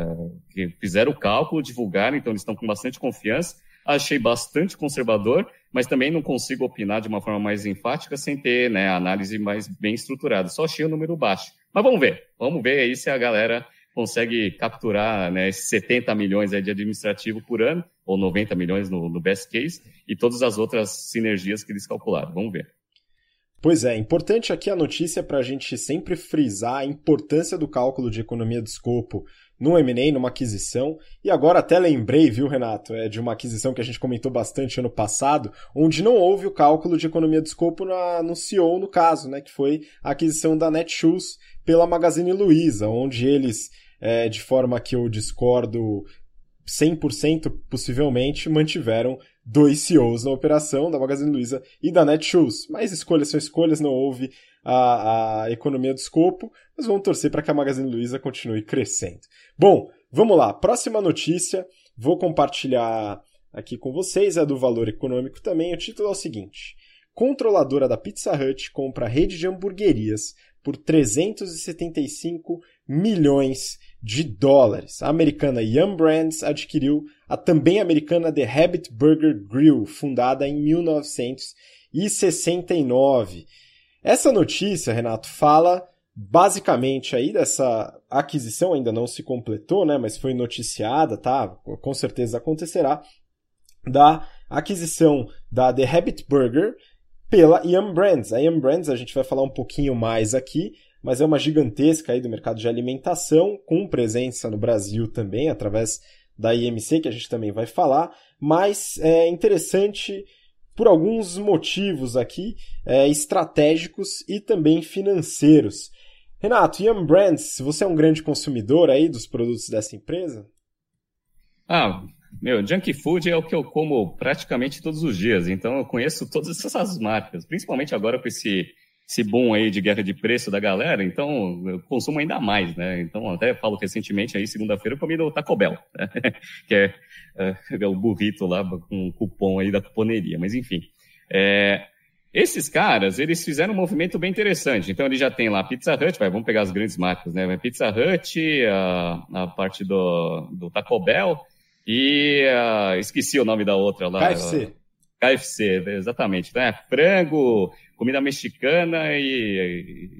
Fizeram o cálculo, divulgaram, então eles estão com bastante confiança. Achei bastante conservador mas também não consigo opinar de uma forma mais enfática sem ter né, a análise mais bem estruturada. Só achei o número baixo. Mas vamos ver. Vamos ver aí se a galera consegue capturar né, esses 70 milhões de administrativo por ano, ou 90 milhões no, no best case, e todas as outras sinergias que eles calcularam. Vamos ver. Pois é, importante aqui a notícia para a gente sempre frisar a importância do cálculo de economia de escopo num M&A, numa aquisição. E agora até lembrei, viu, Renato, é de uma aquisição que a gente comentou bastante ano passado, onde não houve o cálculo de economia de escopo na, no CEO, no caso, né, que foi a aquisição da Netshoes pela Magazine Luiza, onde eles, é, de forma que eu discordo 100% possivelmente, mantiveram dois CEOs na operação da Magazine Luiza e da Netshoes. Mas escolhas são escolhas, não houve a, a economia do escopo, mas vamos torcer para que a Magazine Luiza continue crescendo. Bom, vamos lá. Próxima notícia, vou compartilhar aqui com vocês, é do valor econômico também. O título é o seguinte: Controladora da Pizza Hut compra rede de hamburguerias por 375 milhões de dólares. A americana Yum Brands adquiriu a também americana The Habit Burger Grill, fundada em 1969. Essa notícia, Renato, fala basicamente aí dessa aquisição ainda não se completou, né, mas foi noticiada, tá? Com certeza acontecerá da aquisição da The Habit Burger pela Yum Brands. A Yum Brands a gente vai falar um pouquinho mais aqui, mas é uma gigantesca aí do mercado de alimentação, com presença no Brasil também, através da IMC, que a gente também vai falar, mas é interessante por alguns motivos aqui é, estratégicos e também financeiros. Renato, Yum Brands, você é um grande consumidor aí dos produtos dessa empresa? Ah, meu, junk food é o que eu como praticamente todos os dias, então eu conheço todas essas marcas, principalmente agora com esse, esse boom aí de guerra de preço da galera, então eu consumo ainda mais, né? Então até falo recentemente aí, segunda-feira, eu comi no Taco Bell, né? que é, é, é, o burrito lá com um cupom aí da cuponeria, mas enfim. É, esses caras, eles fizeram um movimento bem interessante. Então, ele já tem lá a Pizza Hut, vai, vamos pegar as grandes marcas, né? Pizza Hut, a, a parte do, do Taco Bell e a, esqueci o nome da outra lá. KFC. KFC, exatamente. Então, é frango, comida mexicana e,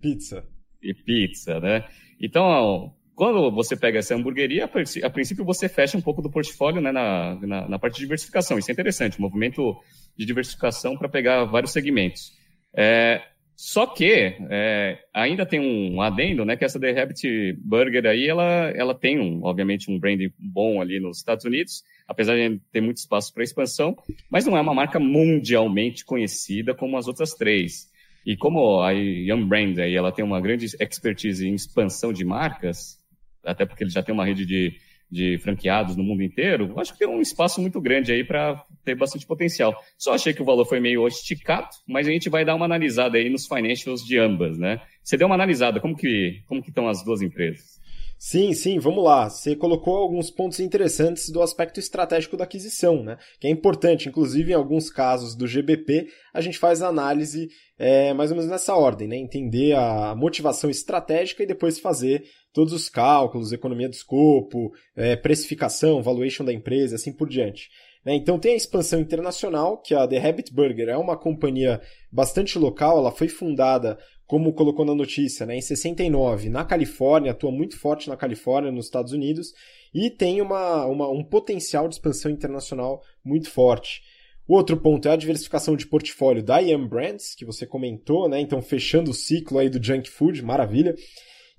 Pizza. E pizza, né? Então, quando você pega essa hamburgueria, a princípio você fecha um pouco do portfólio né, na, na, na parte de diversificação. Isso é interessante, um movimento de diversificação para pegar vários segmentos. É, só que é, ainda tem um adendo, né, que essa The Rabbit Burger aí, ela, ela tem, um, obviamente, um branding bom ali nos Estados Unidos, apesar de ter muito espaço para expansão, mas não é uma marca mundialmente conhecida como as outras três. E como a Young Brand aí, ela tem uma grande expertise em expansão de marcas, até porque ele já tem uma rede de, de franqueados no mundo inteiro, acho que tem um espaço muito grande aí para ter bastante potencial. Só achei que o valor foi meio esticado, mas a gente vai dar uma analisada aí nos financials de ambas, né? Você deu uma analisada, como que, como que estão as duas empresas? Sim, sim, vamos lá. Você colocou alguns pontos interessantes do aspecto estratégico da aquisição, né? Que é importante, inclusive em alguns casos do GBP, a gente faz a análise é, mais ou menos nessa ordem, né? Entender a motivação estratégica e depois fazer todos os cálculos, economia do escopo, é, precificação, valuation da empresa, assim por diante. Né? Então tem a expansão internacional, que a The Habit Burger é uma companhia bastante local, ela foi fundada como colocou na notícia, né, em 69, na Califórnia, atua muito forte na Califórnia, nos Estados Unidos, e tem uma, uma, um potencial de expansão internacional muito forte. O outro ponto é a diversificação de portfólio da Yum Brands, que você comentou, né? Então, fechando o ciclo aí do junk food, maravilha.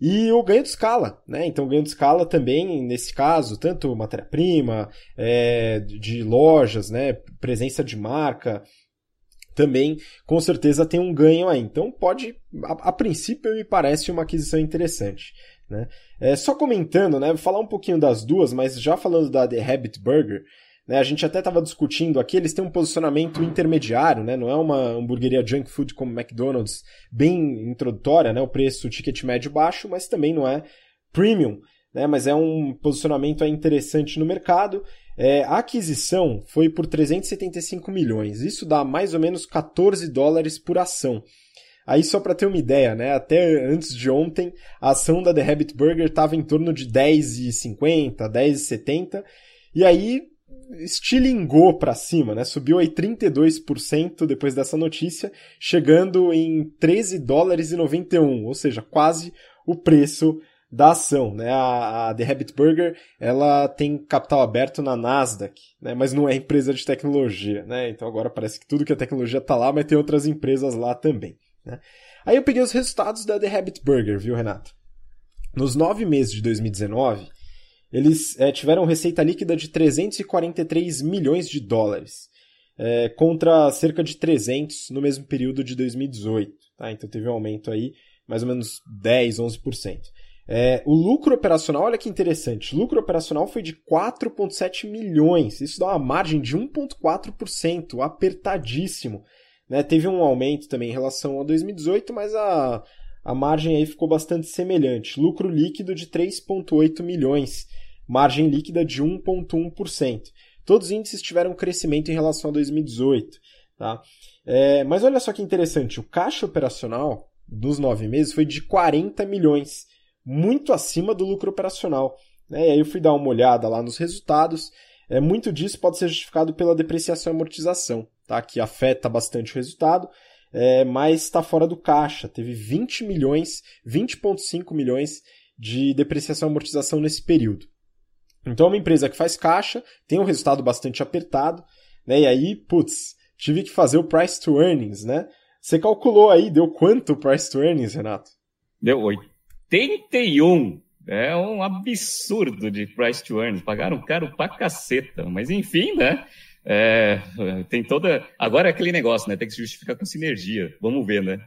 E o ganho de escala, né? Então, ganho de escala também, nesse caso, tanto matéria-prima, é, de lojas, né? Presença de marca, também com certeza tem um ganho aí. Então pode, a, a princípio me parece uma aquisição interessante. Né? É, só comentando, né, vou falar um pouquinho das duas, mas já falando da The Habit Burger, né, a gente até estava discutindo aqui, eles têm um posicionamento intermediário, né, não é uma hamburgueria junk food como McDonald's, bem introdutória, né, o preço, o ticket médio baixo, mas também não é premium, né, mas é um posicionamento interessante no mercado é, a aquisição foi por 375 milhões. Isso dá mais ou menos 14 dólares por ação. Aí só para ter uma ideia, né? Até antes de ontem, a ação da The Habit Burger estava em torno de 10,50, 10,70. E aí estilingou para cima, né? Subiu aí 32% depois dessa notícia, chegando em 13 dólares e 91, ou seja, quase o preço da ação, né? A, a, The Habit Burger, ela tem capital aberto na Nasdaq, né? Mas não é empresa de tecnologia, né? Então agora parece que tudo que é tecnologia tá lá, mas tem outras empresas lá também, né? Aí eu peguei os resultados da The Habit Burger, viu, Renato? Nos nove meses de 2019, eles é, tiveram receita líquida de 343 milhões de dólares, é, contra cerca de 300 no mesmo período de 2018. Tá? Então teve um aumento aí, mais ou menos 10, 11%. É, o lucro operacional, olha que interessante, lucro operacional foi de 4,7 milhões, isso dá uma margem de 1,4%, apertadíssimo. Né? Teve um aumento também em relação a 2018, mas a, a margem aí ficou bastante semelhante. Lucro líquido de 3,8 milhões, margem líquida de 1,1%. Todos os índices tiveram crescimento em relação a 2018. Tá? É, mas olha só que interessante, o caixa operacional dos nove meses foi de 40 milhões muito acima do lucro operacional. Né? E aí eu fui dar uma olhada lá nos resultados. É, muito disso pode ser justificado pela depreciação e amortização, tá? que afeta bastante o resultado. é, mas está fora do caixa. Teve 20 milhões, 20,5 milhões de depreciação e amortização nesse período. Então é uma empresa que faz caixa, tem um resultado bastante apertado, né? E aí, putz, tive que fazer o price to earnings, né? Você calculou aí, deu quanto o price to earnings, Renato? Deu 81. É um absurdo de price to earnings. Pagaram caro pra caceta. Mas enfim, né? É, tem toda. Agora é aquele negócio, né? Tem que se justificar com sinergia. Vamos ver, né?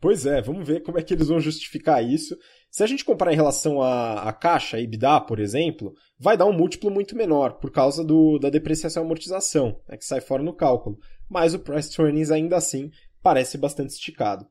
Pois é, vamos ver como é que eles vão justificar isso. Se a gente comparar em relação à, à caixa, EBITDA, por exemplo, vai dar um múltiplo muito menor, por causa do, da depreciação e amortização, né, que sai fora no cálculo. Mas o price earnings ainda assim parece bastante esticado.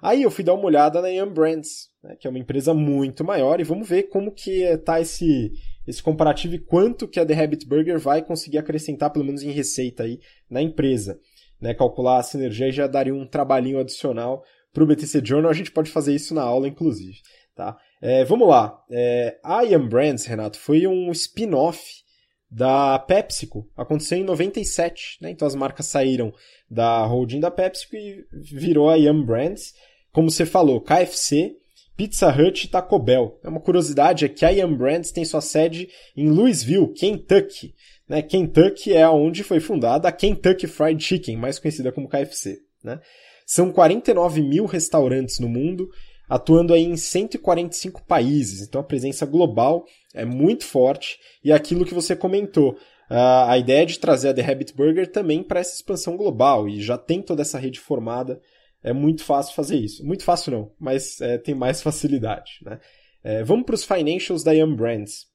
Aí eu fui dar uma olhada na Yum Brands, né, que é uma empresa muito maior, e vamos ver como que está esse, esse comparativo e quanto que a The Habit Burger vai conseguir acrescentar, pelo menos em receita aí, na empresa. Né, calcular a sinergia já daria um trabalhinho adicional para o BTC Journal, a gente pode fazer isso na aula, inclusive. Tá? É, vamos lá. É, a Ian Brands, Renato, foi um spin-off da PepsiCo. Aconteceu em 97, né? Então as marcas saíram da holding da PepsiCo e virou a Ian Brands. Como você falou, KFC, Pizza Hut e Taco Bell. É uma curiosidade é que a Yum Brands tem sua sede em Louisville, Kentucky. Né? Kentucky é onde foi fundada a Kentucky Fried Chicken, mais conhecida como KFC. Né? São 49 mil restaurantes no mundo, atuando aí em 145 países. Então a presença global é muito forte. E é aquilo que você comentou, a ideia de trazer a The Habit Burger também para essa expansão global. E já tem toda essa rede formada é muito fácil fazer isso. Muito fácil não, mas é, tem mais facilidade. Né? É, vamos para os financials da Yum Brands.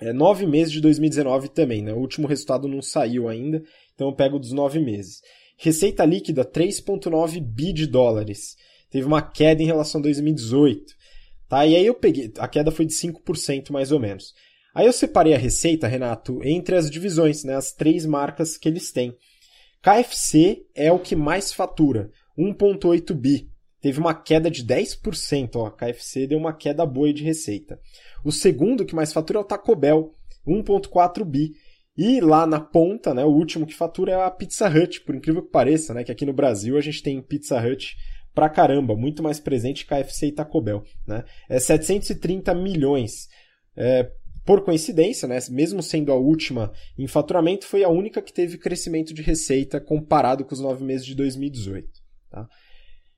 É, nove meses de 2019 também, né? O último resultado não saiu ainda, então eu pego dos nove meses. Receita líquida, 3,9 bi de dólares. Teve uma queda em relação a 2018. Tá? E aí eu peguei, a queda foi de 5% mais ou menos. Aí eu separei a receita, Renato, entre as divisões, né? as três marcas que eles têm. KFC é o que mais fatura, 1,8 bi. Teve uma queda de 10%. Ó, KFC deu uma queda boa de receita. O segundo que mais fatura é o Taco Bell, 1,4 bi. E lá na ponta, né, o último que fatura é a Pizza Hut, por incrível que pareça, né, que aqui no Brasil a gente tem Pizza Hut pra caramba, muito mais presente que KFC e Taco Bell. Né? É 730 milhões. É, por coincidência, né, mesmo sendo a última em faturamento, foi a única que teve crescimento de receita comparado com os nove meses de 2018. Tá?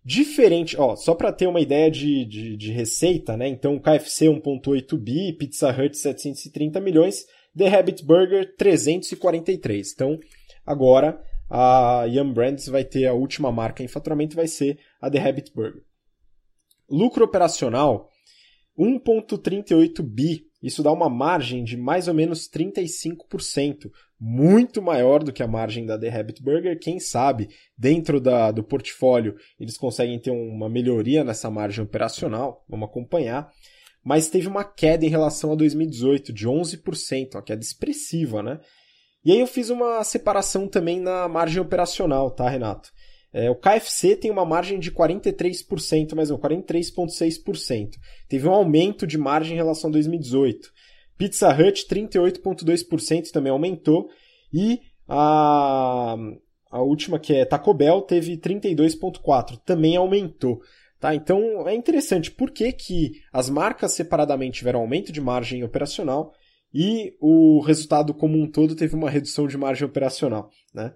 Diferente, ó, só para ter uma ideia de, de, de, receita, né? Então, KFC 1.8 bi, Pizza Hut 730 milhões, The Habit Burger 343. Então, agora a Yum Brands vai ter a última marca em faturamento vai ser a The Habit Burger. Lucro operacional 1.38 bi. Isso dá uma margem de mais ou menos 35%, muito maior do que a margem da The Habit Burger. Quem sabe, dentro da, do portfólio, eles conseguem ter uma melhoria nessa margem operacional. Vamos acompanhar. Mas teve uma queda em relação a 2018 de 11%, uma queda expressiva, né? E aí eu fiz uma separação também na margem operacional, tá, Renato? É, o KFC tem uma margem de 43%, mas não, 43,6%. Teve um aumento de margem em relação a 2018. Pizza Hut, 38,2% também aumentou. E a, a última, que é Taco Bell, teve 32,4%, também aumentou. Tá? Então é interessante por que, que as marcas separadamente tiveram aumento de margem operacional e o resultado como um todo teve uma redução de margem operacional. Né?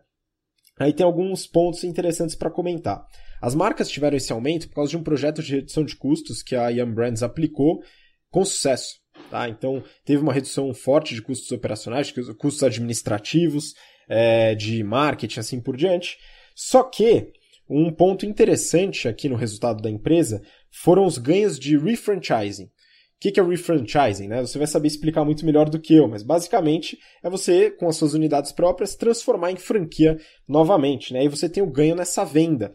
Aí tem alguns pontos interessantes para comentar. As marcas tiveram esse aumento por causa de um projeto de redução de custos que a Yum Brands aplicou com sucesso. Tá? Então, teve uma redução forte de custos operacionais, de custos administrativos, é, de marketing, assim por diante. Só que um ponto interessante aqui no resultado da empresa foram os ganhos de refranchising. O que é refranchising? Né? Você vai saber explicar muito melhor do que eu, mas basicamente é você, com as suas unidades próprias, transformar em franquia novamente. Né? E você tem o ganho nessa venda.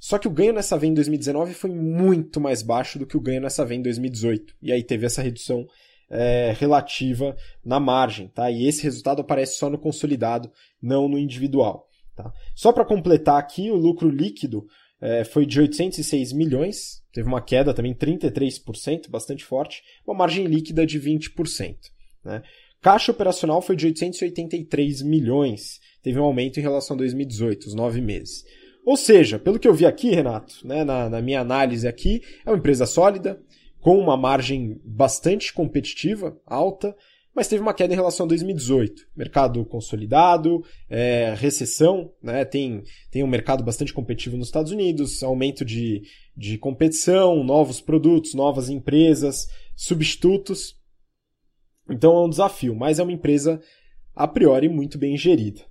Só que o ganho nessa venda em 2019 foi muito mais baixo do que o ganho nessa venda em 2018. E aí teve essa redução é, relativa na margem, tá? E esse resultado aparece só no consolidado, não no individual. Tá? Só para completar aqui, o lucro líquido é, foi de 806 milhões, teve uma queda também 33%, bastante forte, uma margem líquida de 20%. Né? Caixa operacional foi de 883 milhões, teve um aumento em relação a 2018, os nove meses. Ou seja, pelo que eu vi aqui, Renato, né, na, na minha análise aqui, é uma empresa sólida, com uma margem bastante competitiva, alta, mas teve uma queda em relação a 2018. Mercado consolidado, é, recessão, né? tem, tem um mercado bastante competitivo nos Estados Unidos, aumento de, de competição, novos produtos, novas empresas, substitutos. Então é um desafio, mas é uma empresa a priori muito bem gerida.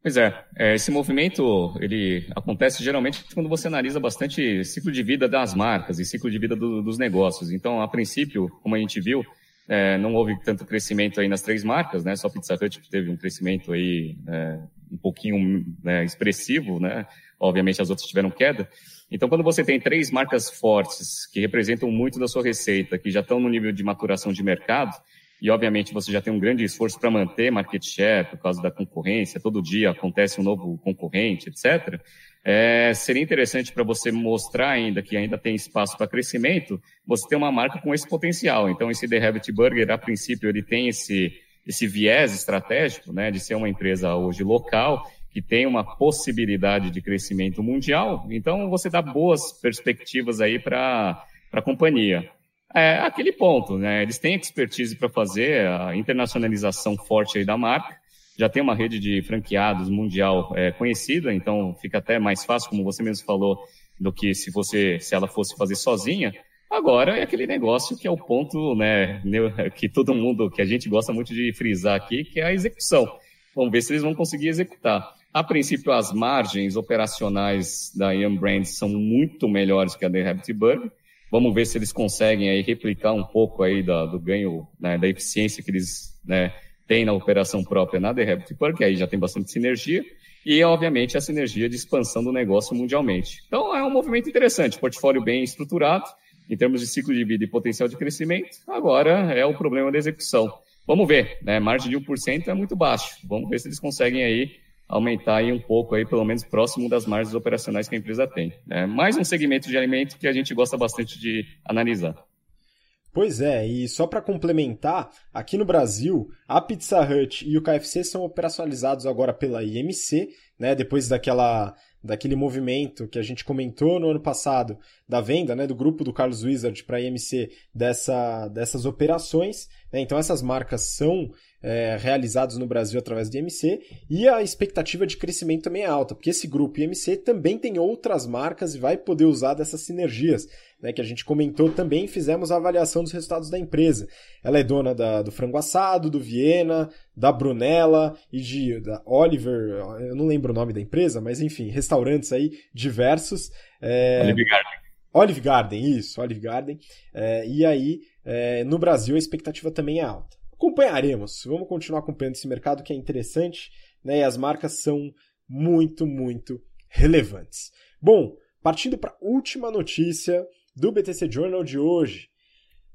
Pois é, é, esse movimento ele acontece geralmente quando você analisa bastante ciclo de vida das marcas e ciclo de vida do, dos negócios. Então, a princípio, como a gente viu, é, não houve tanto crescimento aí nas três marcas, né? Só Pizza Hut que teve um crescimento aí é, um pouquinho né, expressivo, né? Obviamente as outras tiveram queda. Então, quando você tem três marcas fortes que representam muito da sua receita, que já estão no nível de maturação de mercado, e obviamente você já tem um grande esforço para manter market share por causa da concorrência, todo dia acontece um novo concorrente, etc. É, seria interessante para você mostrar ainda que ainda tem espaço para crescimento, você ter uma marca com esse potencial. Então, esse The Habit Burger, a princípio, ele tem esse, esse viés estratégico, né, de ser uma empresa hoje local, que tem uma possibilidade de crescimento mundial. Então, você dá boas perspectivas aí para a companhia. É aquele ponto, né? Eles têm expertise para fazer a internacionalização forte aí da marca já tem uma rede de franqueados mundial é, conhecida, então fica até mais fácil, como você mesmo falou, do que se você se ela fosse fazer sozinha. Agora é aquele negócio que é o ponto, né, que todo mundo, que a gente gosta muito de frisar aqui, que é a execução. Vamos ver se eles vão conseguir executar. A princípio, as margens operacionais da Young Brands são muito melhores que a da Habit Burger. Vamos ver se eles conseguem aí replicar um pouco aí da, do ganho, né, da eficiência que eles né, tem na operação própria na The Habit Park, aí já tem bastante sinergia, e obviamente a sinergia de expansão do negócio mundialmente. Então é um movimento interessante, portfólio bem estruturado, em termos de ciclo de vida e potencial de crescimento, agora é o problema da execução. Vamos ver, né? Margem de 1% é muito baixo. Vamos ver se eles conseguem aí aumentar aí um pouco aí, pelo menos próximo das margens operacionais que a empresa tem. É mais um segmento de alimento que a gente gosta bastante de analisar. Pois é, e só para complementar, aqui no Brasil, a Pizza Hut e o KFC são operacionalizados agora pela IMC, né, depois daquela daquele movimento que a gente comentou no ano passado da venda, né, do grupo do Carlos Wizard para a IMC dessa, dessas operações. Né, então essas marcas são é, realizados no Brasil através do IMC e a expectativa de crescimento também é alta, porque esse grupo IMC também tem outras marcas e vai poder usar dessas sinergias, né, que a gente comentou também fizemos a avaliação dos resultados da empresa. Ela é dona da, do frango assado, do Viena, da Brunella e de da Oliver, eu não lembro o nome da empresa, mas enfim, restaurantes aí diversos. É... Olive Garden. Olive Garden, isso, Olive Garden. É, e aí, é, no Brasil, a expectativa também é alta acompanharemos. Vamos continuar acompanhando esse mercado que é interessante, né? E as marcas são muito, muito relevantes. Bom, partindo para a última notícia do BTC Journal de hoje,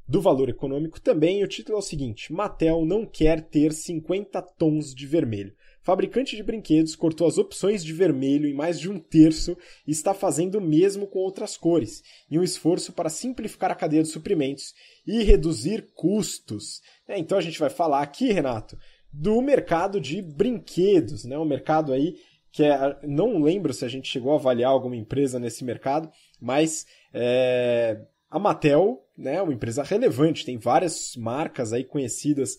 do valor econômico também, o título é o seguinte: Mattel não quer ter 50 tons de vermelho. Fabricante de brinquedos cortou as opções de vermelho em mais de um terço e está fazendo o mesmo com outras cores, em um esforço para simplificar a cadeia de suprimentos e reduzir custos. É, então a gente vai falar aqui, Renato, do mercado de brinquedos, né? Um mercado aí que é, não lembro se a gente chegou a avaliar alguma empresa nesse mercado, mas é, a Mattel, né, uma empresa relevante, tem várias marcas aí conhecidas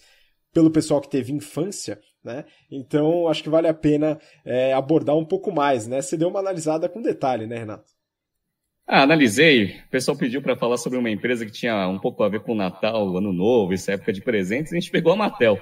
pelo pessoal que teve infância, né? Então acho que vale a pena é, abordar um pouco mais, né? Você deu uma analisada com detalhe, né, Renato? Ah, analisei. O pessoal pediu para falar sobre uma empresa que tinha um pouco a ver com o Natal, Ano Novo, essa época de presentes, e a gente pegou a Mattel.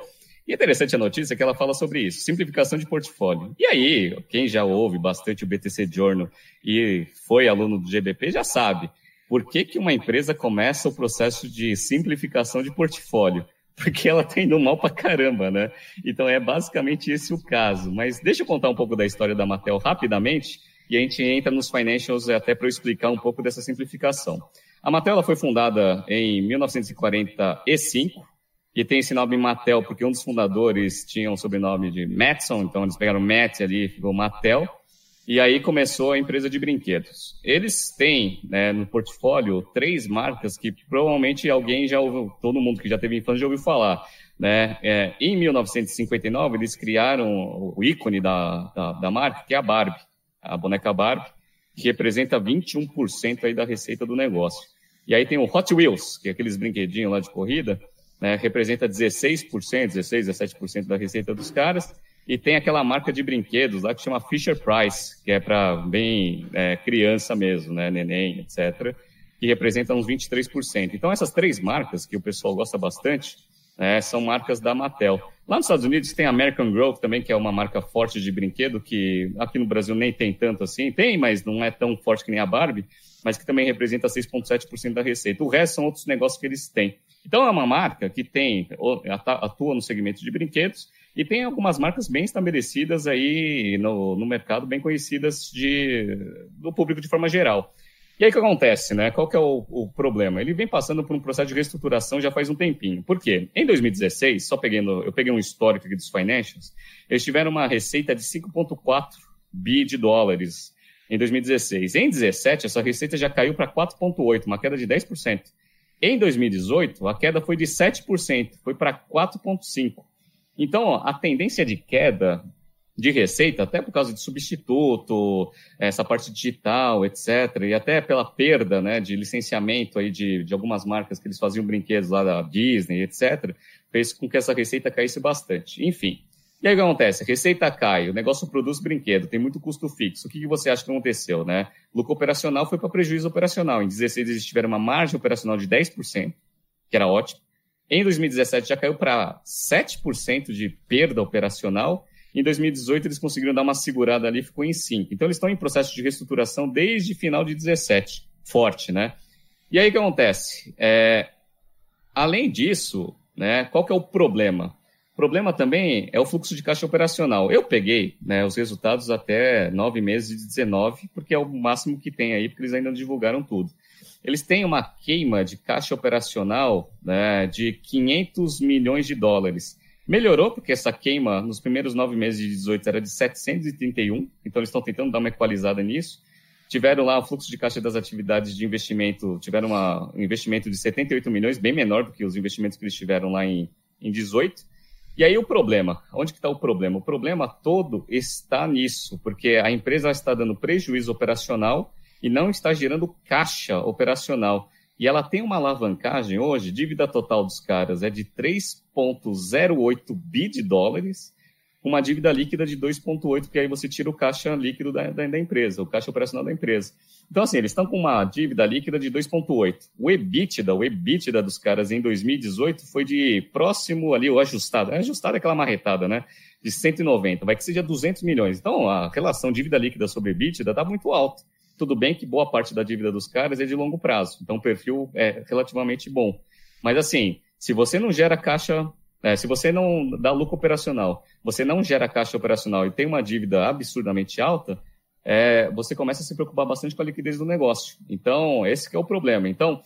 E é interessante a notícia que ela fala sobre isso, simplificação de portfólio. E aí, quem já ouve bastante o BTC Journal e foi aluno do GBP já sabe por que, que uma empresa começa o processo de simplificação de portfólio. Porque ela está indo mal para caramba, né? Então é basicamente esse o caso. Mas deixa eu contar um pouco da história da Mattel rapidamente e a gente entra nos financials até para eu explicar um pouco dessa simplificação. A Mattel foi fundada em 1945 e tem esse nome Mattel porque um dos fundadores tinha o um sobrenome de Matson, então eles pegaram Matt ali ficou Mattel. E aí começou a empresa de brinquedos. Eles têm né, no portfólio três marcas que provavelmente alguém já ouviu, todo mundo que já teve infância já ouviu falar. Né? É, em 1959, eles criaram o ícone da, da, da, marca, que é a Barbie. a boneca Barbie, que representa 21% aí da receita do negócio. E aí tem o Hot Wheels, que é aqueles brinquedinhos lá de corrida, né, representa 16%, 16, 17% da receita dos caras. E tem aquela marca de brinquedos lá que chama Fisher Price, que é para bem é, criança mesmo, né, neném, etc., que representa uns 23%. Então, essas três marcas, que o pessoal gosta bastante, né, são marcas da Mattel. Lá nos Estados Unidos tem a American Grove também, que é uma marca forte de brinquedo, que aqui no Brasil nem tem tanto assim. Tem, mas não é tão forte que nem a Barbie, mas que também representa 6,7% da receita. O resto são outros negócios que eles têm. Então, é uma marca que tem, atua no segmento de brinquedos, e tem algumas marcas bem estabelecidas aí no, no mercado, bem conhecidas de, do público de forma geral. E aí o que acontece, né? Qual que é o, o, problema? Ele vem passando por um processo de reestruturação já faz um tempinho. Por quê? Em 2016, só peguei eu peguei um histórico aqui dos financials, eles tiveram uma receita de 5,4 bi de dólares em 2016. Em 2017, essa receita já caiu para 4,8, uma queda de 10%. Em 2018, a queda foi de 7%, foi para 4,5%. Então, a tendência de queda de receita, até por causa de substituto, essa parte digital, etc., e até pela perda né, de licenciamento aí de, de algumas marcas que eles faziam brinquedos lá da Disney, etc., fez com que essa receita caísse bastante. Enfim. E aí o que acontece? A receita cai, o negócio produz brinquedo, tem muito custo fixo. O que, que você acha que aconteceu? Né? Lucro operacional foi para prejuízo operacional. Em 2016 eles tiveram uma margem operacional de 10%, que era ótimo. Em 2017 já caiu para 7% de perda operacional. Em 2018 eles conseguiram dar uma segurada ali, ficou em 5%. Então eles estão em processo de reestruturação desde final de 17, forte, né? E aí o que acontece? É, além disso, né, qual que é o problema? O problema também é o fluxo de caixa operacional. Eu peguei né, os resultados até nove meses de 19, porque é o máximo que tem aí, porque eles ainda não divulgaram tudo eles têm uma queima de caixa operacional né, de 500 milhões de dólares. Melhorou, porque essa queima nos primeiros nove meses de 18 era de 731, então eles estão tentando dar uma equalizada nisso. Tiveram lá o fluxo de caixa das atividades de investimento, tiveram uma, um investimento de 78 milhões, bem menor do que os investimentos que eles tiveram lá em, em 18. E aí o problema, onde que está o problema? O problema todo está nisso, porque a empresa está dando prejuízo operacional e não está gerando caixa operacional. E ela tem uma alavancagem hoje, dívida total dos caras é de 3,08 bi de dólares, uma dívida líquida de 2,8, porque aí você tira o caixa líquido da, da, da, empresa, o caixa operacional da empresa. Então, assim, eles estão com uma dívida líquida de 2,8. O EBITDA, o EBITDA dos caras em 2018 foi de próximo ali, o ajustado. É ajustado é aquela marretada, né? De 190, vai que seja 200 milhões. Então, a relação dívida líquida sobre EBITDA está muito alta. Tudo bem que boa parte da dívida dos caras é de longo prazo, então o perfil é relativamente bom. Mas assim, se você não gera caixa, é, se você não dá lucro operacional, você não gera caixa operacional e tem uma dívida absurdamente alta, é, você começa a se preocupar bastante com a liquidez do negócio. Então, esse é o problema. Então,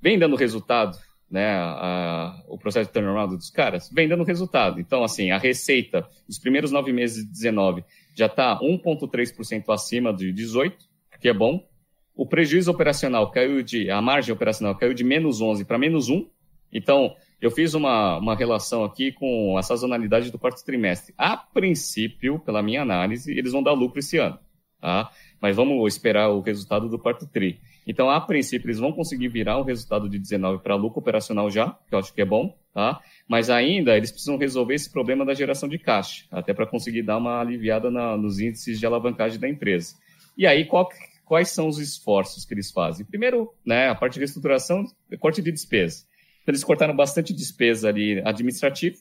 vem dando resultado, né, a, o processo de turnaround dos caras, vem dando resultado. Então, assim, a receita, nos primeiros nove meses de 19, já está 1,3% acima de 18, que é bom. O prejuízo operacional caiu de, a margem operacional caiu de menos 11 para menos 1. Então, eu fiz uma, uma relação aqui com a sazonalidade do quarto trimestre. A princípio, pela minha análise, eles vão dar lucro esse ano, tá? Mas vamos esperar o resultado do quarto tri. Então, a princípio, eles vão conseguir virar o resultado de 19 para lucro operacional já, que eu acho que é bom, tá? Mas ainda eles precisam resolver esse problema da geração de caixa, até para conseguir dar uma aliviada na, nos índices de alavancagem da empresa. E aí, qual, quais são os esforços que eles fazem? Primeiro, né, a parte de reestruturação, corte de despesa. Então, eles cortaram bastante despesa ali administrativa,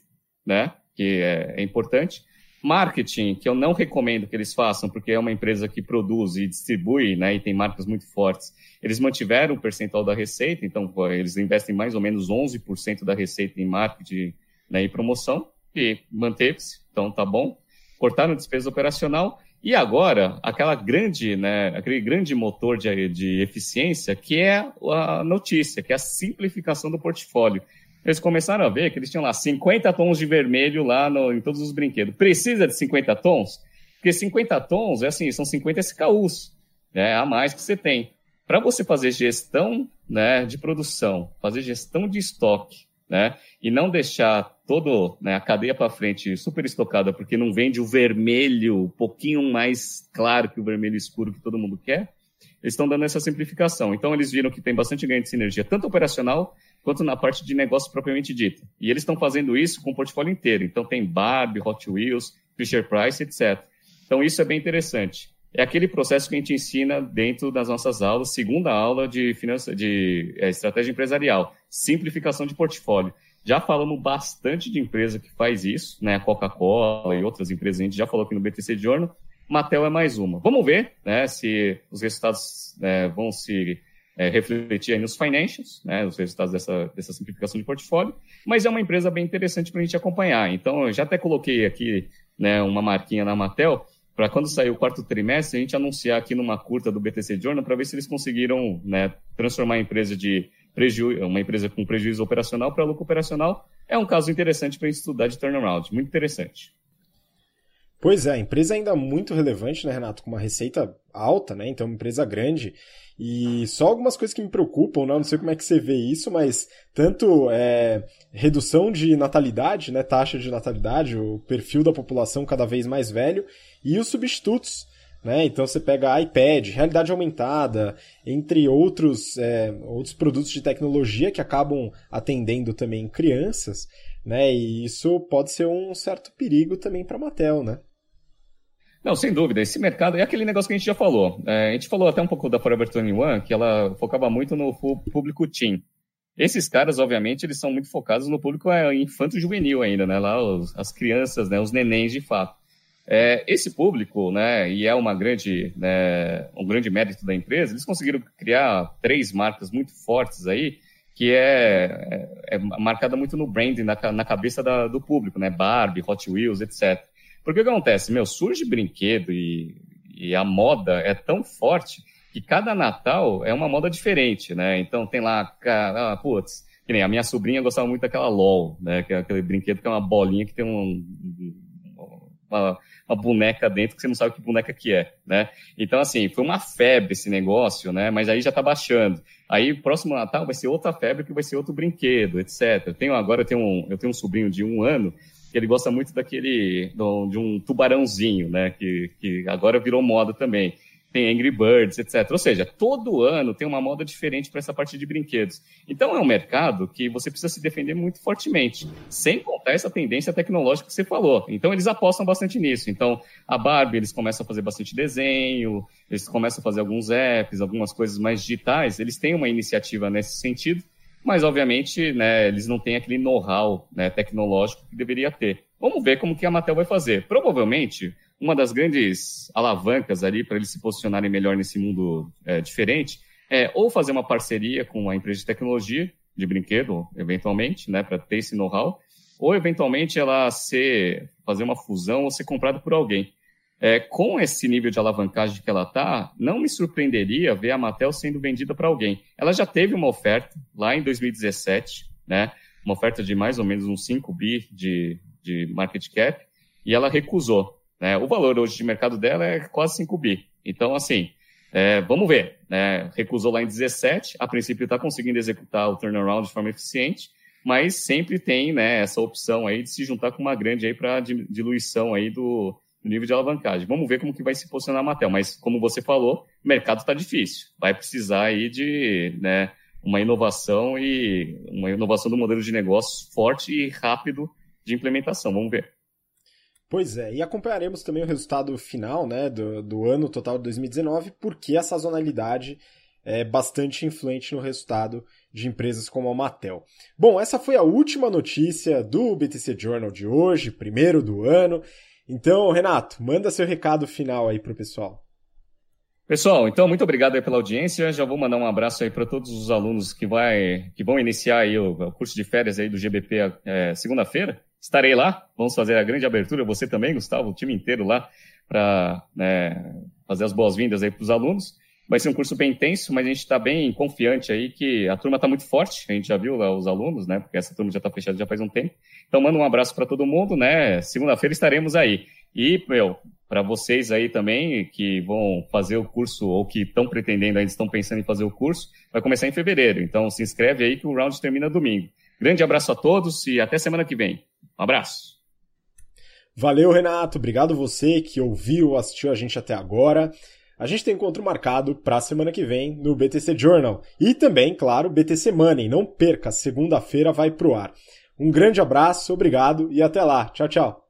né, que é, é importante. Marketing, que eu não recomendo que eles façam, porque é uma empresa que produz e distribui, né, e tem marcas muito fortes. Eles mantiveram o percentual da receita, então eles investem mais ou menos 11% da receita em marketing né, e promoção, e manteve-se, então tá bom. Cortaram despesa operacional e agora, aquela grande, né, aquele grande motor de, de eficiência que é a notícia, que é a simplificação do portfólio. Eles começaram a ver que eles tinham lá 50 tons de vermelho lá no, em todos os brinquedos. Precisa de 50 tons? Porque 50 tons é assim, são 50 SKUs né, a mais que você tem. Para você fazer gestão né, de produção, fazer gestão de estoque, né, e não deixar toda né, a cadeia para frente super estocada, porque não vende o vermelho um pouquinho mais claro que o vermelho escuro que todo mundo quer, eles estão dando essa simplificação. Então, eles viram que tem bastante ganho de sinergia, tanto operacional quanto na parte de negócio propriamente dita. E eles estão fazendo isso com o portfólio inteiro. Então, tem Barbie, Hot Wheels, Fisher Price, etc. Então, isso é bem interessante. É aquele processo que a gente ensina dentro das nossas aulas, segunda aula de, finança, de é, estratégia empresarial, simplificação de portfólio. Já falamos bastante de empresa que faz isso, né? A Coca-Cola e outras empresas, a gente já falou aqui no BTC Journal. Matel é mais uma. Vamos ver né, se os resultados né, vão se é, refletir nos financials, né, os resultados dessa, dessa simplificação de portfólio, mas é uma empresa bem interessante para a gente acompanhar. Então, eu já até coloquei aqui né, uma marquinha na Matel, para quando sair o quarto trimestre, a gente anunciar aqui numa curta do BTC Journal para ver se eles conseguiram né, transformar a empresa de prejuízo, uma empresa com prejuízo operacional para lucro operacional. É um caso interessante para estudar de turnaround, muito interessante. Pois é, a empresa ainda muito relevante, né, Renato? Com uma receita alta, né? Então, uma empresa grande. E só algumas coisas que me preocupam, né? Não sei como é que você vê isso, mas tanto é, redução de natalidade, né? Taxa de natalidade, o perfil da população cada vez mais velho, e os substitutos. Né? Então você pega iPad, realidade aumentada, entre outros, é, outros produtos de tecnologia que acabam atendendo também crianças, né? E isso pode ser um certo perigo também para a Mattel, né? Não, sem dúvida. Esse mercado é aquele negócio que a gente já falou. É, a gente falou até um pouco da Forever 21, que ela focava muito no público teen. Esses caras, obviamente, eles são muito focados no público é, infanto-juvenil ainda, né? Lá os, as crianças, né? Os nenéns de fato. É, esse público, né? E é uma grande, né, um grande mérito da empresa. Eles conseguiram criar três marcas muito fortes aí, que é, é, é marcada muito no branding, na, na cabeça da, do público, né? Barbie, Hot Wheels, etc. Porque o que acontece? Meu, surge brinquedo e, e a moda é tão forte que cada Natal é uma moda diferente, né? Então tem lá, ah, putz, que nem a minha sobrinha gostava muito daquela LOL, né? Que é aquele brinquedo que é uma bolinha que tem um, uma, uma, boneca dentro que você não sabe que boneca que é, né? Então, assim, foi uma febre esse negócio, né? Mas aí já tá baixando. Aí, próximo Natal vai ser outra febre que vai ser outro brinquedo, etc. Eu tenho agora, eu tenho um, eu tenho um sobrinho de um ano que ele gosta muito daquele, de um tubarãozinho, né? Que, que agora virou moda também. Tem Angry Birds, etc. Ou seja, todo ano tem uma moda diferente para essa parte de brinquedos. Então é um mercado que você precisa se defender muito fortemente, sem contar essa tendência tecnológica que você falou. Então eles apostam bastante nisso. Então a Barbie eles começam a fazer bastante desenho, eles começam a fazer alguns apps, algumas coisas mais digitais. Eles têm uma iniciativa nesse sentido mas obviamente né, eles não têm aquele know-how né, tecnológico que deveria ter. Vamos ver como que a Mattel vai fazer. Provavelmente, uma das grandes alavancas ali para eles se posicionarem melhor nesse mundo é, diferente é ou fazer uma parceria com a empresa de tecnologia de brinquedo, eventualmente, né, para ter esse know-how, ou eventualmente ela ser fazer uma fusão ou ser comprada por alguém. É, com esse nível de alavancagem que ela está, não me surpreenderia ver a Mattel sendo vendida para alguém. Ela já teve uma oferta lá em 2017, né? Uma oferta de mais ou menos uns 5 bi de, de market cap, e ela recusou. Né? O valor hoje de mercado dela é quase 5 bi. Então, assim, é, vamos ver. Né? Recusou lá em 17, a princípio está conseguindo executar o turnaround de forma eficiente, mas sempre tem né, essa opção aí de se juntar com uma grande aí para diluição aí do, nível de alavancagem. Vamos ver como que vai se posicionar a Mattel, mas como você falou, o mercado está difícil. Vai precisar aí de né, uma inovação e uma inovação do modelo de negócio forte e rápido de implementação. Vamos ver. Pois é, e acompanharemos também o resultado final né, do, do ano total de 2019, porque a sazonalidade é bastante influente no resultado de empresas como a Mattel. Bom, essa foi a última notícia do BTC Journal de hoje, primeiro do ano. Então, Renato, manda seu recado final aí para o pessoal. Pessoal, então muito obrigado pela audiência. Já vou mandar um abraço aí para todos os alunos que, vai, que vão iniciar aí o, o curso de férias aí do GBP é, segunda-feira. Estarei lá, vamos fazer a grande abertura, você também, Gustavo, o time inteiro lá, para né, fazer as boas-vindas aí para os alunos. Vai ser um curso bem intenso, mas a gente está bem confiante aí que a turma está muito forte. A gente já viu lá os alunos, né? Porque essa turma já está fechada já faz um tempo. Então, manda um abraço para todo mundo, né? Segunda-feira estaremos aí. E, meu, para vocês aí também que vão fazer o curso ou que estão pretendendo, ainda estão pensando em fazer o curso, vai começar em fevereiro. Então, se inscreve aí que o round termina domingo. Grande abraço a todos e até semana que vem. Um abraço. Valeu, Renato. Obrigado você que ouviu, assistiu a gente até agora. A gente tem encontro marcado para a semana que vem no BTC Journal. E também, claro, BTC Money. Não perca, segunda-feira vai pro ar. Um grande abraço, obrigado e até lá. Tchau, tchau.